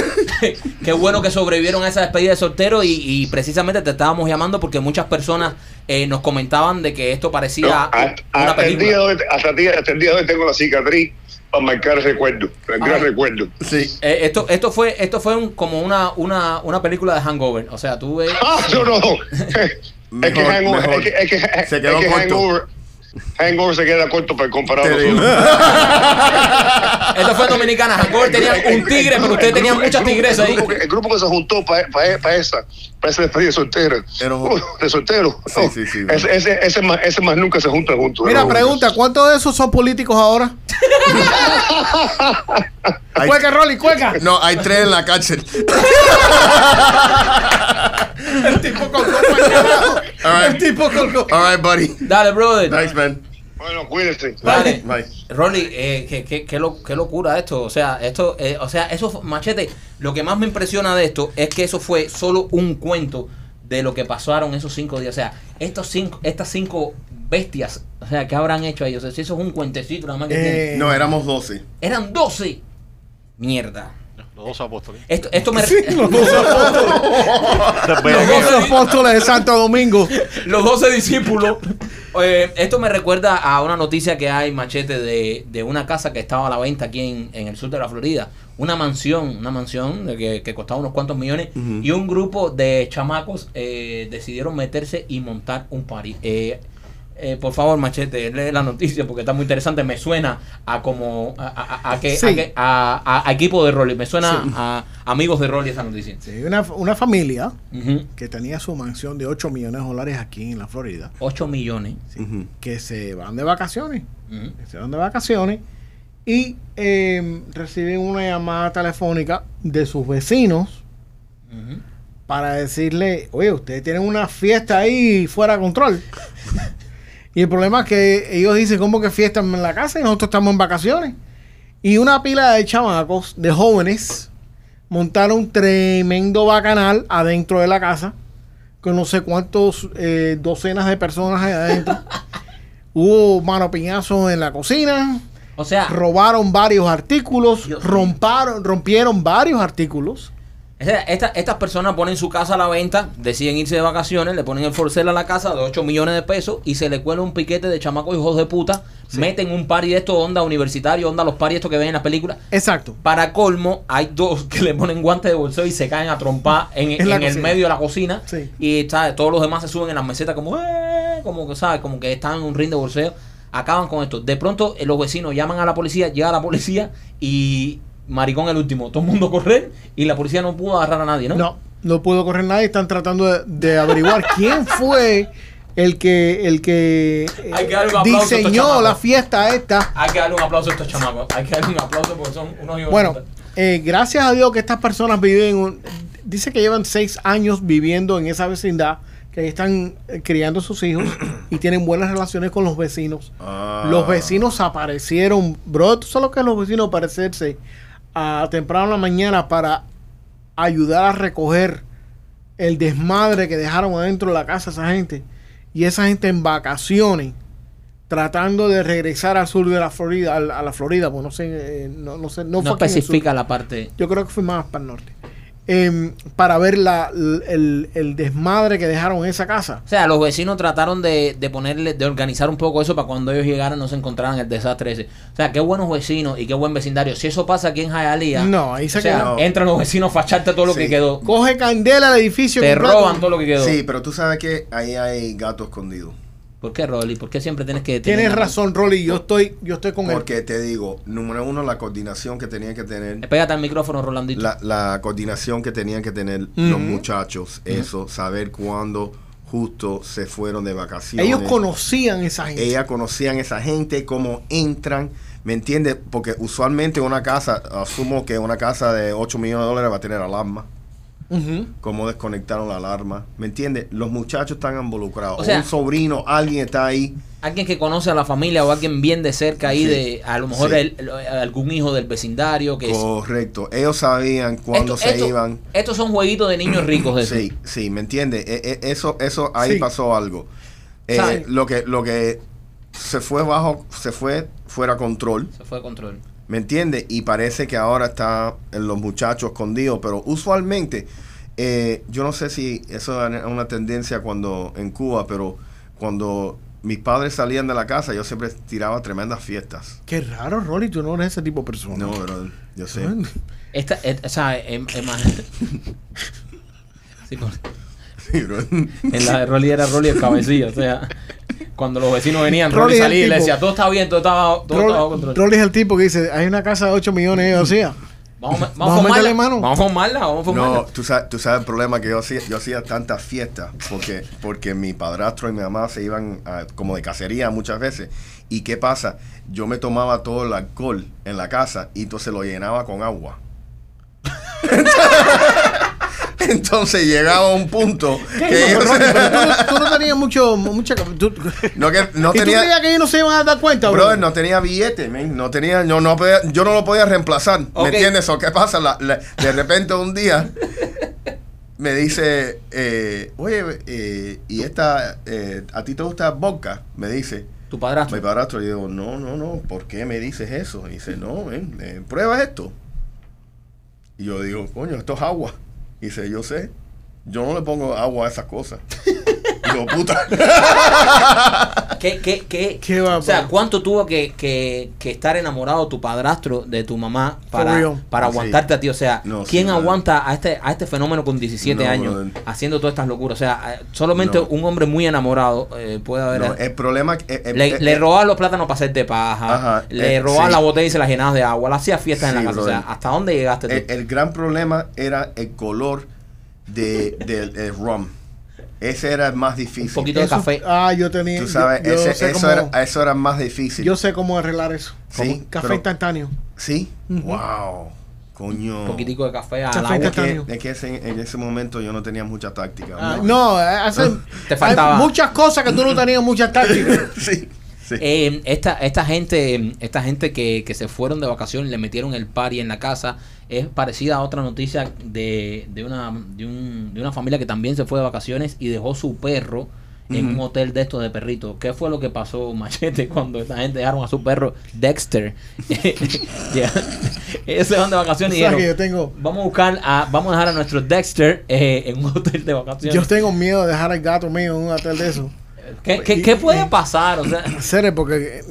<laughs> qué bueno que sobrevivieron a esa despedida de soltero y, y precisamente te estábamos llamando porque muchas personas eh, nos comentaban de que esto No, parecía hasta, una hasta el día película. hoy, hasta, el día, hasta el día de hoy tengo la cicatriz para marcar el recuerdo, el gran Ah. recuerdo. Sí. Eh, esto, esto fue, esto fue un- como una, una, una película de hangover. O sea, tú ves. <laughs> Ah, no, no. Es que Mejor, Hangover, mejor. es que, es que, Se quedó es que corto. hangover, hangover se queda corto para digo. <laughs> Esto fue Dominicana. Hangover tenía un tigre, pero ustedes tenían muchas tigresas ahí. El grupo, que- se juntó para esa, para esa despedida de soltero. Era un- Uh, de soltero. Sí, sí, sí. Ese, ese, ese, más, ese más nunca se junta juntos. Mira, No, pregunta, ¿cuántos de esos son políticos ahora? <laughs> Hay- Cueca, Rolly, cueca. no, hay tres en la cárcel. <laughs> El tipo con copa. All El right. tipo con copa. All right, buddy. Dale, brother. Thanks, man. Bueno, cuídense. Dale. Bye. Rolly, eh, qué, qué- qué lo- qué locura esto. O sea, esto, eh, o sea, eso, machete, lo que más me impresiona de esto es que eso fue solo un cuento de lo que pasaron esos cinco días. O sea, estos cinco, estas cinco bestias, o sea, ¿qué habrán hecho ellos? O sea, si eso es un cuentecito nada más que. Eh, No, éramos 12. Eran 12. Mierda. Los dos apóstoles. Esto, esto me... <laughs> Sí, los dos Después- <laughs> Los dos apóstoles de Santo Domingo. Los 12 discípulos. Eh, esto me recuerda a una noticia que hay, machete, de, de una casa que estaba a la venta aquí en, en el sur de la Florida. Una mansión, una mansión de que, que costaba unos cuantos millones. Y un grupo de chamacos eh, decidieron meterse y montar un party. Eh, eh, por favor, machete, lee la noticia porque está muy interesante. Me suena a como a, a- a que, Sí. a, que- equipo de Rolly. Me suena Sí. a amigos de Rolly esa noticia. Sí, una, una familia que tenía su mansión de 8 millones de dólares aquí en la Florida, 8 millones. Ujú. que se van de vacaciones. Que se van de vacaciones y eh, reciben una llamada telefónica de sus vecinos para decirle, oye, ustedes tienen una fiesta ahí fuera de control. <laughs> y el problema es que ellos dicen, ¿cómo que fiesta en la casa? Y nosotros estamos en vacaciones. Y una pila de chamacos, de jóvenes, montaron un tremendo bacanal adentro de la casa, con no sé cuántos, eh, docenas de personas ahí adentro. <laughs> Hubo mano piñazo en la cocina, O sea, robaron varios artículos, romparon, rompieron varios artículos. Esta- estas personas ponen su casa a la venta, deciden irse de vacaciones, le ponen el forcel a la casa de 8 millones de pesos y se le cuela un piquete de chamacos hijos de puta, meten un party de estos onda universitario, onda los party estos que ven en las películas. Exacto. Para colmo, hay dos que le ponen guantes de bolseo y se caen a trompar en, <laughs> En la en el medio de la cocina. Sí. Y ¿sabes? todos los demás se suben en las mesetas como, "Eh", como que, ¿sabes? Como que están en un ring de bolseo. Acaban con esto. De pronto, eh, los vecinos llaman a la policía, llega la policía y maricón el último. Todo el mundo correr y la policía no pudo agarrar a nadie, ¿no? No, no pudo correr nadie. Están tratando de, de averiguar <laughs> quién fue el que el que Hay que darle un aplauso a estos diseñó la fiesta esta. Hay que darle un aplauso a estos chamacos. Hay que darle un aplauso porque son unos Bueno, eh, gracias a Dios que estas personas viven, un- dice que llevan seis años viviendo en esa vecindad, que ahí están eh, criando sus hijos <coughs> y tienen buenas relaciones con los vecinos. Ah. Los vecinos aparecieron, bro, ¿tú sabes lo que es los vecinos aparecerse a temprano en la mañana para ayudar a recoger el desmadre que dejaron adentro de la casa esa gente? Y esa gente en vacaciones, tratando de regresar al sur de la Florida, a, la Florida, pues no sé, eh, no, no sé, no, No, fue especifica la parte. Yo creo que fue más para el norte. Em, para ver la, el, el desmadre que dejaron en esa casa. O sea, los vecinos trataron de, de ponerle, de organizar un poco eso para cuando ellos llegaran no se encontraran el desastre ese. O sea, qué buenos vecinos y qué buen vecindario. Si eso pasa aquí en Hialeah, No, ahí se o sea, quedó. entran los vecinos a facharte todo lo Sí. que quedó. Coge candela al edificio. Te completo. roban todo lo que quedó. Sí, pero tú sabes que ahí hay gato escondido. ¿Por qué, Rolly? ¿Por qué siempre tienes que Tienes razón, Rolly. Yo estoy, yo estoy con él. Porque te digo, número uno, la coordinación que tenían que tener. Pégate al micrófono, Rolandito. La, la coordinación que tenían que tener los muchachos, eso, saber cuándo justo se fueron de vacaciones. Ellos conocían esa gente. Ellas conocían esa gente, cómo entran, ¿me entiendes? Porque usualmente una casa, asumo que una casa de 8 millones de dólares va a tener alarma. Ujú. cómo desconectaron la alarma. ¿Me entiendes? Los muchachos están involucrados. O sea- un sobrino, alguien está ahí. Alguien que conoce a la familia o alguien bien de cerca ahí Sí. de a lo mejor Sí. el- el- algún hijo del vecindario que es- Correcto. Ellos sabían cuándo Esto- se esto- iban. Estos son jueguitos de niños ricos de Sí, sí, ¿me entiendes? E- e- eso, eso, ahí Sí. pasó algo. Eh, lo que, lo que se fue bajo, se fue fuera control, Se fue de control. ¿me entiendes? Y parece que ahora está en los muchachos escondidos, pero usualmente, eh, yo no sé si eso es una tendencia cuando en Cuba, pero cuando mis padres salían de la casa, yo siempre tiraba tremendas fiestas. Qué raro, Rolly, tú no eres ese tipo de persona. No, pero yo sé. Esta, et- o sea, em- em- Sí, por- Sí, bro. en la de Rolly era Rolly el cabecilla, o sea, cuando los vecinos venían, Rolly Rolly salía y le decía, todo está bien, todo está, todo está bajo Rolly, control. Rolly es el tipo que dice, hay una casa de 8 millones de vacía. Vamos, a- Vamos vamos, a a formarla, meterle mano. vamos a formarla, vamos a formarla. No, tú sabes, tú sabes el problema que yo hacía, yo hacía tantas fiestas porque, porque mi padrastro y mi mamá se iban a- como de cacería muchas veces. ¿Y qué pasa? Yo me tomaba todo el alcohol en la casa y entonces lo llenaba con agua. <laughs> <laughs> entonces llegaba un punto <laughs> que No, ellos- <laughs> tú, no- tú no tenías mucho, mucha... tú- no, que, no ¿Y tú creías que ellos no se iban a dar cuenta, bro? Brother, no tenía billete, man. No tenía, no, no podía- yo no lo podía reemplazar. ¿Me entiendes? ¿O qué pasa? La- la- de repente un día me dice, eh, oye, eh, y esta, eh, ¿a ti te gusta vodka? Me dice. Tu padrastro. Mi padrastro, y digo, no, no, no, ¿por qué me dices eso? Y dice, no, ven, eh, prueba esto. Y yo digo, coño, esto es agua. Y dice, yo sé, yo no le pongo agua a esas cosas. <laughs> digo, puta. <laughs> ¿Qué, qué, qué, Qué va, o sea. ¿cuánto tuvo que, que, que estar enamorado tu padrastro de tu mamá para, para Sí. aguantarte a ti? O sea, No, ¿quién sí, aguanta a este, a este fenómeno con 17 No, años haciendo todas estas locuras? O sea, eh, solamente No. un hombre muy enamorado eh, puede haber... No, el problema eh, eh, le, eh, le eh, robaba los plátanos para hacerte paja, Ajá, le eh, robaba sí. la botella y se la llenabas de agua, le hacía fiestas en Sí, la casa. O sea. ¿hasta dónde llegaste tú? el, el gran problema era el color de, del el rum. Ese era el más difícil. Un poquito de Eso- café. Ah, yo tenía... Tú sabes, yo, yo ese- sé eso, cómo, era, eso era más difícil. yo sé cómo arreglar eso. Sí, café pero- instantáneo. ¿Sí? Wow. Coño. Un poquitico de café al Café agua. Es instantáneo. que, es que ese- en ese momento yo no tenía mucha táctica. Ah, no, eh, hace- <laughs> Te faltaba. hay muchas cosas que tú no tenías muchas tácticas. <laughs> sí, sí. Eh, esta, esta gente, esta gente que, que se fueron de vacaciones, le metieron el party en la casa, es parecida a otra noticia de, de, una, de, un- de una familia que también se fue de vacaciones y dejó su perro en un hotel de estos de perritos. ¿Qué fue lo que pasó, <laughs> Machete, cuando esta gente dejaron a su perro Dexter? <laughs> Ellos se van de vacaciones y dijeron, yo tengo, vamos a buscar, a, vamos a dejar a nuestro Dexter eh, en un hotel de vacaciones. yo tengo miedo de dejar al gato mío en un hotel de eso. ¿Qué, qué, qué puede pasar? O sea, <coughs> Serio, porque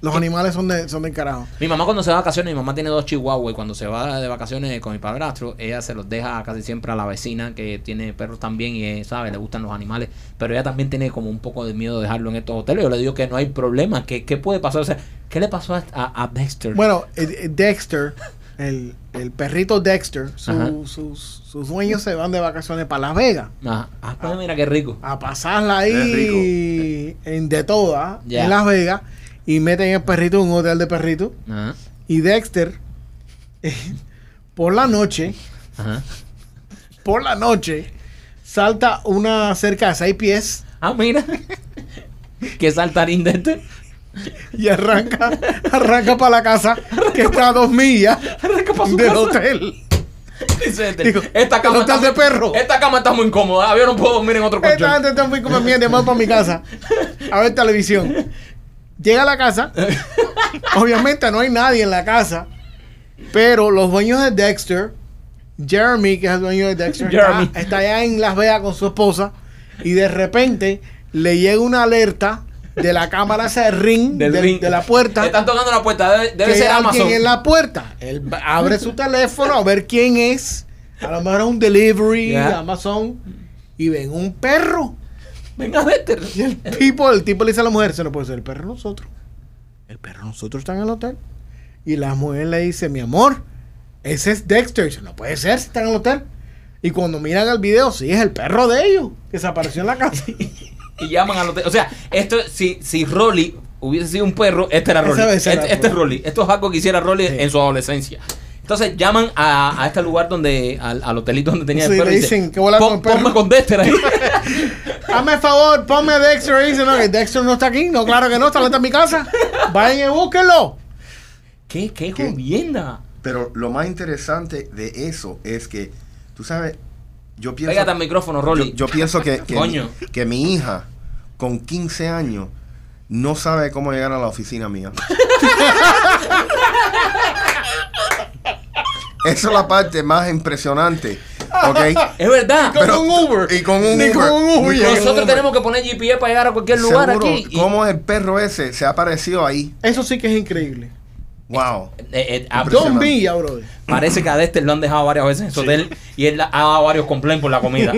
los animales son de, son del carajo. Mi mamá cuando se va de vacaciones, mi mamá tiene dos chihuahuas y cuando se va de vacaciones con mi padrastro, ella se los deja casi siempre a la vecina que tiene perros también y, eh, ¿sabe? Le gustan los animales, pero ella también tiene como un poco de miedo de dejarlo en estos hoteles. Yo le digo que no hay problema, que qué puede pasar? O sea, ¿qué le pasó a, a- a Dexter? Bueno, eh, eh, Dexter, el, el perrito Dexter, su- sus, sus dueños se van de vacaciones para Las Vegas. Ajá. Ah, pues mira qué rico. A pasarla ahí en de toda, Ya. en Las Vegas, y meten el perrito en un hotel de perritos. Ajá. Y Dexter, eh, por la noche, Ajá. por la noche, salta una cerca de seis pies Ah, mira. <laughs> ¿Qué saltarín Dexter? <laughs> y arranca, arranca para la casa que está a dos millas del hotel. Dice Digo, esta cama está de perro. Esta cama está muy incómoda. Yo no puedo dormir en otro Esta colchón. gente está muy mierda, vamos para mi casa a ver televisión. Llega a la casa, <laughs> obviamente no hay nadie en la casa, pero los dueños de Dexter, Jeremy, que es el dueño de Dexter, Jeremy. Está, está allá en Las Vegas con su esposa y de repente le llega una alerta de la cámara ring, Del del- ring. de la puerta. Están tocando la puerta. Debe, ser Amazon. en la puerta. Él abre su teléfono a ver quién es. A lo mejor es un delivery, Ya. Amazon. Y ven un perro. Venga, Dexter. Y el tipo, el tipo le dice a la mujer, se no puede ser el perro de nosotros. El perro de nosotros está en el hotel. Y la mujer le dice, mi amor, ese es Dexter. Y dice, no puede ser si está en el hotel. Y cuando miran el video, sí, es el perro de ellos, que se apareció en la casa. <laughs> y llaman al hotel. O sea, esto, si, si Rolly hubiese sido un perro, este era Rolly. Este, este es Rolly. Esto es algo que hiciera Rolly Sí. en su adolescencia. Entonces llaman a, a este lugar donde, al, al hotelito donde tenía Sí, el perro. le y dice, dicen, ¿qué bola "Pon- con el perro?" Ponme con Dexter ahí. <laughs> Hazme favor, ponme a Dexter. Y dice, no, que Dexter no está aquí. No, claro que no, está en mi casa. Vayan y búsquenlo. ¿Qué, qué ¿Qué? jodienda? Pero lo más interesante de eso es que, tú sabes, yo pienso... Pégate al micrófono, Rolly. yo pienso que, que, Coño. mi, que mi hija, con 15 años, no sabe cómo llegar a la oficina mía. <laughs> Esa es la parte más impresionante, ¿ok? <laughs> Es verdad. Con un Uber. Y con un Ni Uber. con un Uber Nosotros Uber. tenemos que poner GPS para llegar a cualquier lugar Seguro, aquí. y- ¿Cómo el perro ese se ha aparecido ahí? Eso sí que es increíble. Wow. Eh, eh, a- Impresionante. Don Villa, bro. Parece que a Dexter lo han dejado varias veces en su hotel y él ha dado varios complaints por la comida.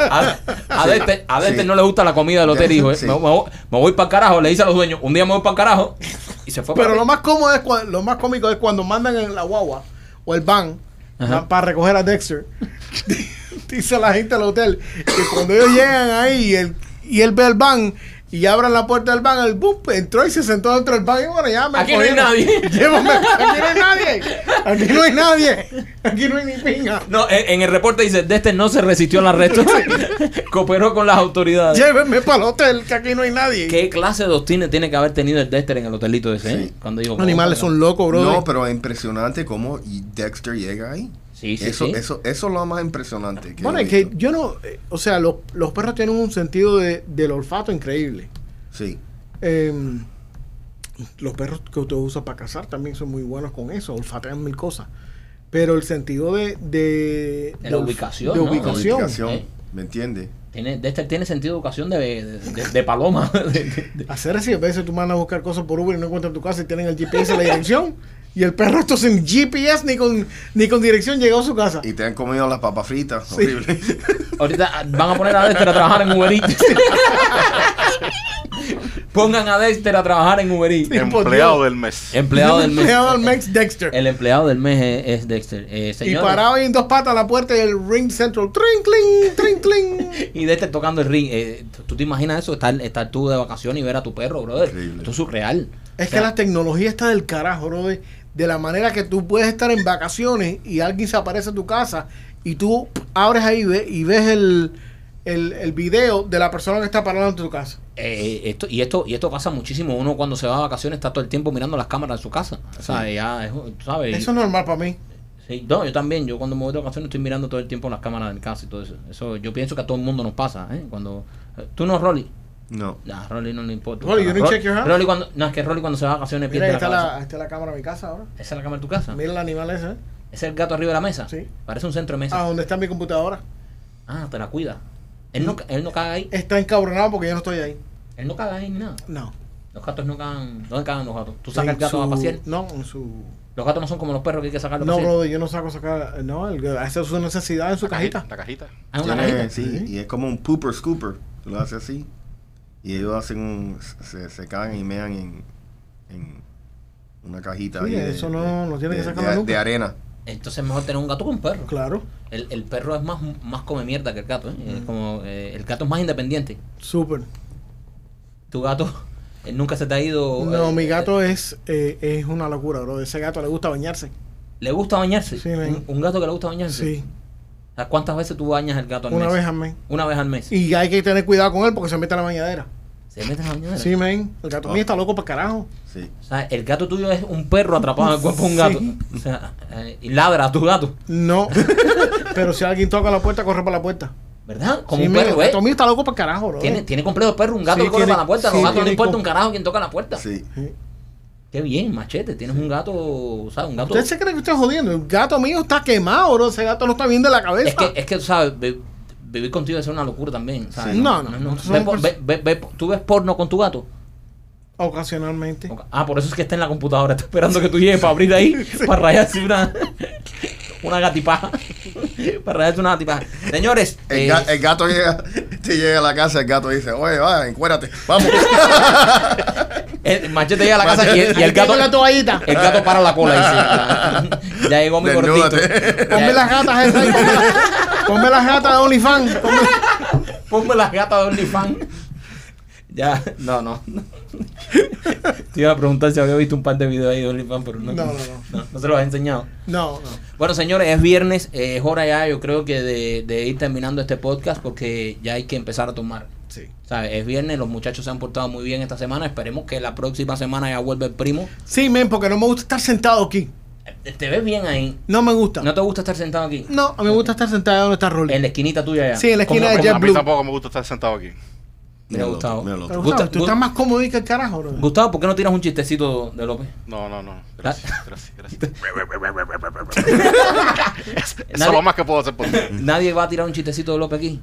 A, a, a Dexter, a Dexter Sí. no le gusta la comida del hotel dijo, eh, Sí. me, me voy- me voy para el carajo, le dice a los dueños, un día me voy para el carajo y se fue Pero para lo más cómodo es cua- lo más cómico es cuando mandan en la guagua o el van para recoger a Dexter. <laughs> Dice la gente del hotel que cuando ellos llegan ahí y él, y él ve el van y abren la puerta del van, el boom, entró y se sentó dentro del van y bueno, ya me Aquí no hay nadie. <laughs> Llévame, aquí no hay nadie. Aquí no hay nadie. Aquí no hay ni piña. No, en, en el reporte dice, Dexter no se resistió al arresto, <laughs> cooperó con las autoridades. Llévenme para el hotel, que aquí no hay nadie. ¿Qué clase de doctrina tiene que haber tenido el Dexter en el hotelito ese? eh? Sí. Cuando dijo, Los animales son locos, bro. No, pero es impresionante cómo y Dexter llega ahí. Sí, sí, eso, sí. Eso, eso es lo más impresionante. que Bueno, es que yo no, eh, o sea, los, los perros tienen un sentido de, del olfato increíble. Sí. Em, los perros que usted usa para cazar también son muy buenos con eso, olfatean mil cosas. Pero el sentido de... De, De la ubicación, De ¿no? La ubicación. ubicación, ¿eh? ¿Me entiende? Tiene, Dexter tiene sentido de educación de, de, de- de paloma. De- de- de- Hacer así, a veces tú mandas a buscar cosas por Uber y no encuentras tu casa y tienen el GPS en la dirección. Y el perro esto sin GPS ni con, ni con dirección llegó a su casa. Y te han comido las papas fritas. Horrible. <laughs> Ahorita van a poner a Dexter a trabajar en Uber Eats. <laughs> Pongan a Dexter a trabajar en Uber Eats. Empleado Dios. del mes. Empleado del mes. Empleado del Mex Dexter. El empleado del mes es, es Dexter. Eh, y parado ahí en dos patas a la puerta del Ring Central. Trinkling, trinkling. <laughs> Y Dexter tocando el ring. Eh, ¿tú- ¿Tú te imaginas eso? Estar, estar tú de vacaciones y ver a tu perro, brother. Increíble. Esto es surreal. Es O que la tecnología está del carajo, bro. De, la manera que tú puedes estar en vacaciones y alguien se aparece en tu casa y tú abres ahí y ve- y ves el, el, el video de la persona que está parada en tu casa. eh, esto, y esto y esto pasa muchísimo. Uno cuando se va de vacaciones está todo el tiempo mirando las cámaras de su casa. O sea, ya, es- ¿sabes? Eso es normal para mí. Sí, no, yo también. Yo cuando me voy de vacaciones estoy mirando todo el tiempo las cámaras de mi casa y todo eso. Eso yo pienso que a todo el mundo nos pasa. ¿eh? Cuando ¿Tú no, Rolly? No. A Rolly no le importa. Rolly, you didn't check your house? Rolly cuando, no, es que Rolly cuando se va de vacaciones Mira, ahí pierde está la la, cabeza. ahí está la cámara de mi casa ahora. ¿Esa es la cámara de tu casa? Mira el animal ese. ¿eh? ¿Ese es el gato arriba de la mesa? Sí. Parece un centro de mesa. Ah, donde está mi computadora. Ah, te la cuida. Él no, él no caga ahí. Está encabronado porque yo no estoy ahí. Él no caga ahí ni nada. No. Los gatos no cagan. ¿Dónde cagan los gatos? ¿Tú sacas En el gato a su- pasear? No, en su... Los gatos no son como los perros que hay que sacarlos a No, pasear. brother, yo no saco sacar... No, el, esa es su necesidad en su La cajita. La cajita. Ah, una cajita. sí, y es como un pooper scooper. Tú lo haces así. Y ellos hacen un. Se, se caen y mean en, en una cajita. Sí, ahí de- eso no- no tiene que sacarlo de- arena. Entonces es mejor tener un gato que un perro. Claro. El, el perro es más, más come mierda que el gato. ¿eh? Es como, eh, el gato es más independiente. Súper. Tu gato él nunca se te ha ido. No, eh, mi gato es, eh, es una locura, bro. Ese gato le gusta bañarse. ¿Le gusta bañarse? Sí, un, un gato que le gusta bañarse. Sí, ¿Cuántas veces tú bañas el gato al una mes? vez al mes. Una vez al mes. Y hay que tener cuidado con él porque se mete a la bañadera. ¿Se mete en la bañadera? Sí, men. El gato Oh. mío está loco para carajo. Sí. O sea, el gato tuyo es un perro atrapado en el cuerpo de un gato. Sí. O sea, eh, y ladra a tu gato. No. <laughs> Pero si alguien toca la puerta, corre para la puerta. ¿Verdad? Como Sí, un perro, el ¿eh? gato mío está loco para carajo, bro. Tiene, tiene complejo de perro, un gato Sí, que corre tiene- para la puerta. A sí, los gatos no importa un carajo quien toca la puerta. Sí. Qué bien, machete. Tienes un gato, ¿sabes? Un gato. ¿Usted se cree que usted es jodiendo? El gato mío está quemado, bro. Ese gato no está bien de la cabeza. Es que, es que, ¿sabes? Vi- Vivir contigo es una locura también, ¿sabes? Sí. No, no, no, Ve por- pers- ve- ve- ve- ¿Tú ves porno con tu gato? Ocasionalmente. Ah, por eso es que está en la computadora. Está esperando que tú llegues para abrir ahí, <laughs> para rayarse una, una gatipaja. para rayarse una gatipaja. Señores, El, eh, ga- el gato llega, te llega a la casa, el gato dice, oye, va, encuérate, vamos. <laughs> <laughs> el machete llega a la casa y, el- y el Aquí gato. tengo la toallita. El gato para la cola y dice, ya llegó mi gordito. Desnúdate. <laughs> Ponme Ya- las gatas esas. Ponme, ponme las gatas de OnlyFans. Ponme, Ponme las gatas de OnlyFans. Ya, no, no. Te iba a preguntar si había visto un par de videos ahí de OnlyFans, pero no. No, no, no. no se los has enseñado. No, no. Bueno, señores, es viernes. eh, Es hora ya, yo creo que de, de ir terminando este podcast porque ya hay que empezar a tomar. Sí. ¿Sabes? Es viernes, los muchachos se han portado muy bien esta semana. Esperemos que la próxima semana ya vuelva el primo. Sí, men, porque no me gusta estar sentado aquí. Eh, Te ves bien ahí. No me gusta. ¿No te gusta estar sentado aquí? No, a mí me gusta estar sentado donde está Rolly. En la esquinita tuya ya. Sí, en la esquina ¿Cómo- de cómo- Jet A mí Blue. tampoco me gusta estar sentado aquí. Mira, Mira, Gustavo. mira, Gustavo, tú estás más cómodo que el carajo, bro. Gustavo, ¿por qué no tiras un chistecito de López? No, no, no. Gracias, gracias, gracias. Eso es lo más que puedo hacer por ti. Nadie va a tirar un chistecito de López aquí.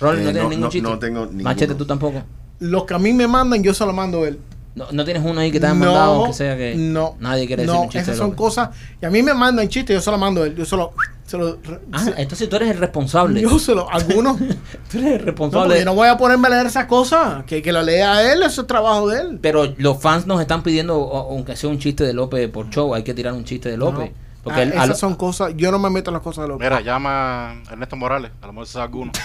Rolly, Eh, ¿no tienes no, ningún no, chiste? no tengo ninguno. Machete, tú tampoco. Los que a mí me mandan, yo se lo mando a él. No, no tienes uno ahí que te hayan mandado, que sea que no, nadie quiere decir no, un chiste esas son cosas. Y a mí me mandan chistes, yo se lo mando a él. Yo se lo. Se lo Ah, se- entonces tú eres el responsable. yo se lo. Algunos. no, <laughs> Tú eres el responsable. yo no voy a ponerme a leer esas cosas. Que, que lo lea él, eso es trabajo de él. Pero los fans nos están pidiendo, aunque sea un chiste de López por show, hay que tirar un chiste de López. No. Porque Ah, esas son cosas. Yo no me meto en las cosas de los. Mira, llama a Ernesto Morales. A lo mejor se sabe alguno. <laughs>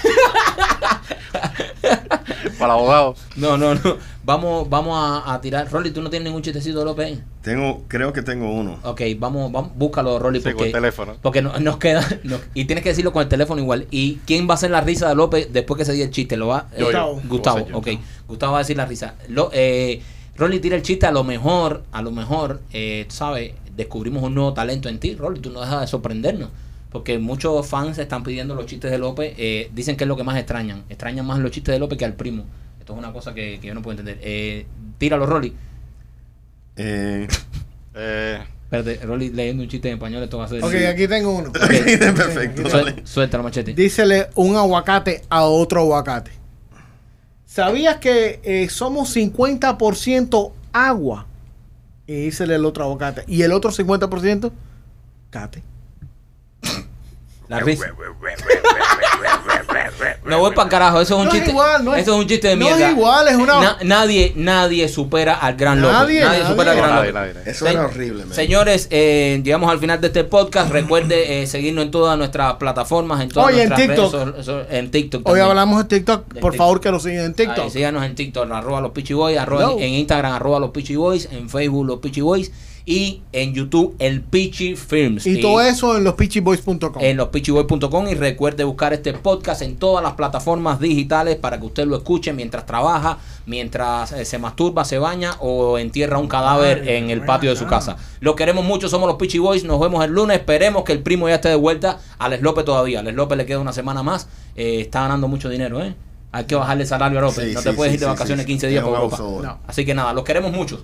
Para el abogado. No, no, no. Vamos, vamos a, a tirar. Rolly, ¿tú no tienes ningún chistecito de López? Tengo, creo que tengo uno. Ok, vamos, vamos, búscalo, Rolly, Sí, con porque, el teléfono. porque no- nos queda. no- y tienes que decirlo con el teléfono igual. ¿Y quién va a hacer la risa de López después que se diga el chiste? ¿Lo va? Yo, yo. Gustavo. Yo. ok. Gustavo va a decir la risa. Lo, eh, Rolly tira el chiste, a lo mejor, a lo mejor, eh, ¿sabes? Descubrimos un nuevo talento en ti, Rolly. Tú no dejas de sorprendernos. Porque muchos fans están pidiendo los chistes de López. eh, dicen que es lo que más extrañan. Extrañan más los chistes de López que al primo. Esto es una cosa que, que yo no puedo entender. Eh, tíralo, Rolly. Eh, Eh, Espérate, Rolly leyendo un chiste en español, esto va a ser. Ok, aquí tengo uno. <laughs> <laughs> perfecto. Suel- dale. suéltalo, machete. Dísele un aguacate a otro aguacate. ¿Sabías que eh, somos 50% agua? Y dísele el otro aguacate. Y el otro 50% cate. La risa. No voy para carajo, eso es un No es chiste. igual, no es- eso es un chiste de no es mierda. igual, es una- Na- nadie, nadie supera al gran López. Nadie, Nadie, nadie. supera al gran nadie, nadie. Eso Se- era horrible, man. Señores, eh, llegamos al final de este podcast. Recuerde eh, seguirnos en todas nuestras plataformas, en todas Oye, en nuestras TikTok. redes, so- so- en TikTok. Hoy hablamos de TikTok. De Por TikTok. favor, que lo sigan en TikTok. Ahí, síganos en TikTok, arroba los Pichi Boys, arroba No. en, en Instagram, arroba los Pichi Boys, en Facebook los Pichi Boys y en YouTube el Pichi Films. y todo eso en los pitchyboys.com. en lospitchyboys.com y recuerde buscar este podcast en todas las plataformas digitales para que usted lo escuche mientras trabaja, mientras eh, se masturba, se baña o entierra un cadáver Ay, en el patio de su casa. Lo queremos mucho, somos los Pitchy Boys, nos vemos el lunes, esperemos que el primo ya esté de vuelta. A Les López todavía, a Les López le queda una semana más, Eh, está ganando mucho dinero, ¿eh? Hay que bajarle el salario a López, Sí, no sí, te puedes sí, ir de vacaciones sí, 15 sí. días por Europa. No. Así que nada, los queremos mucho.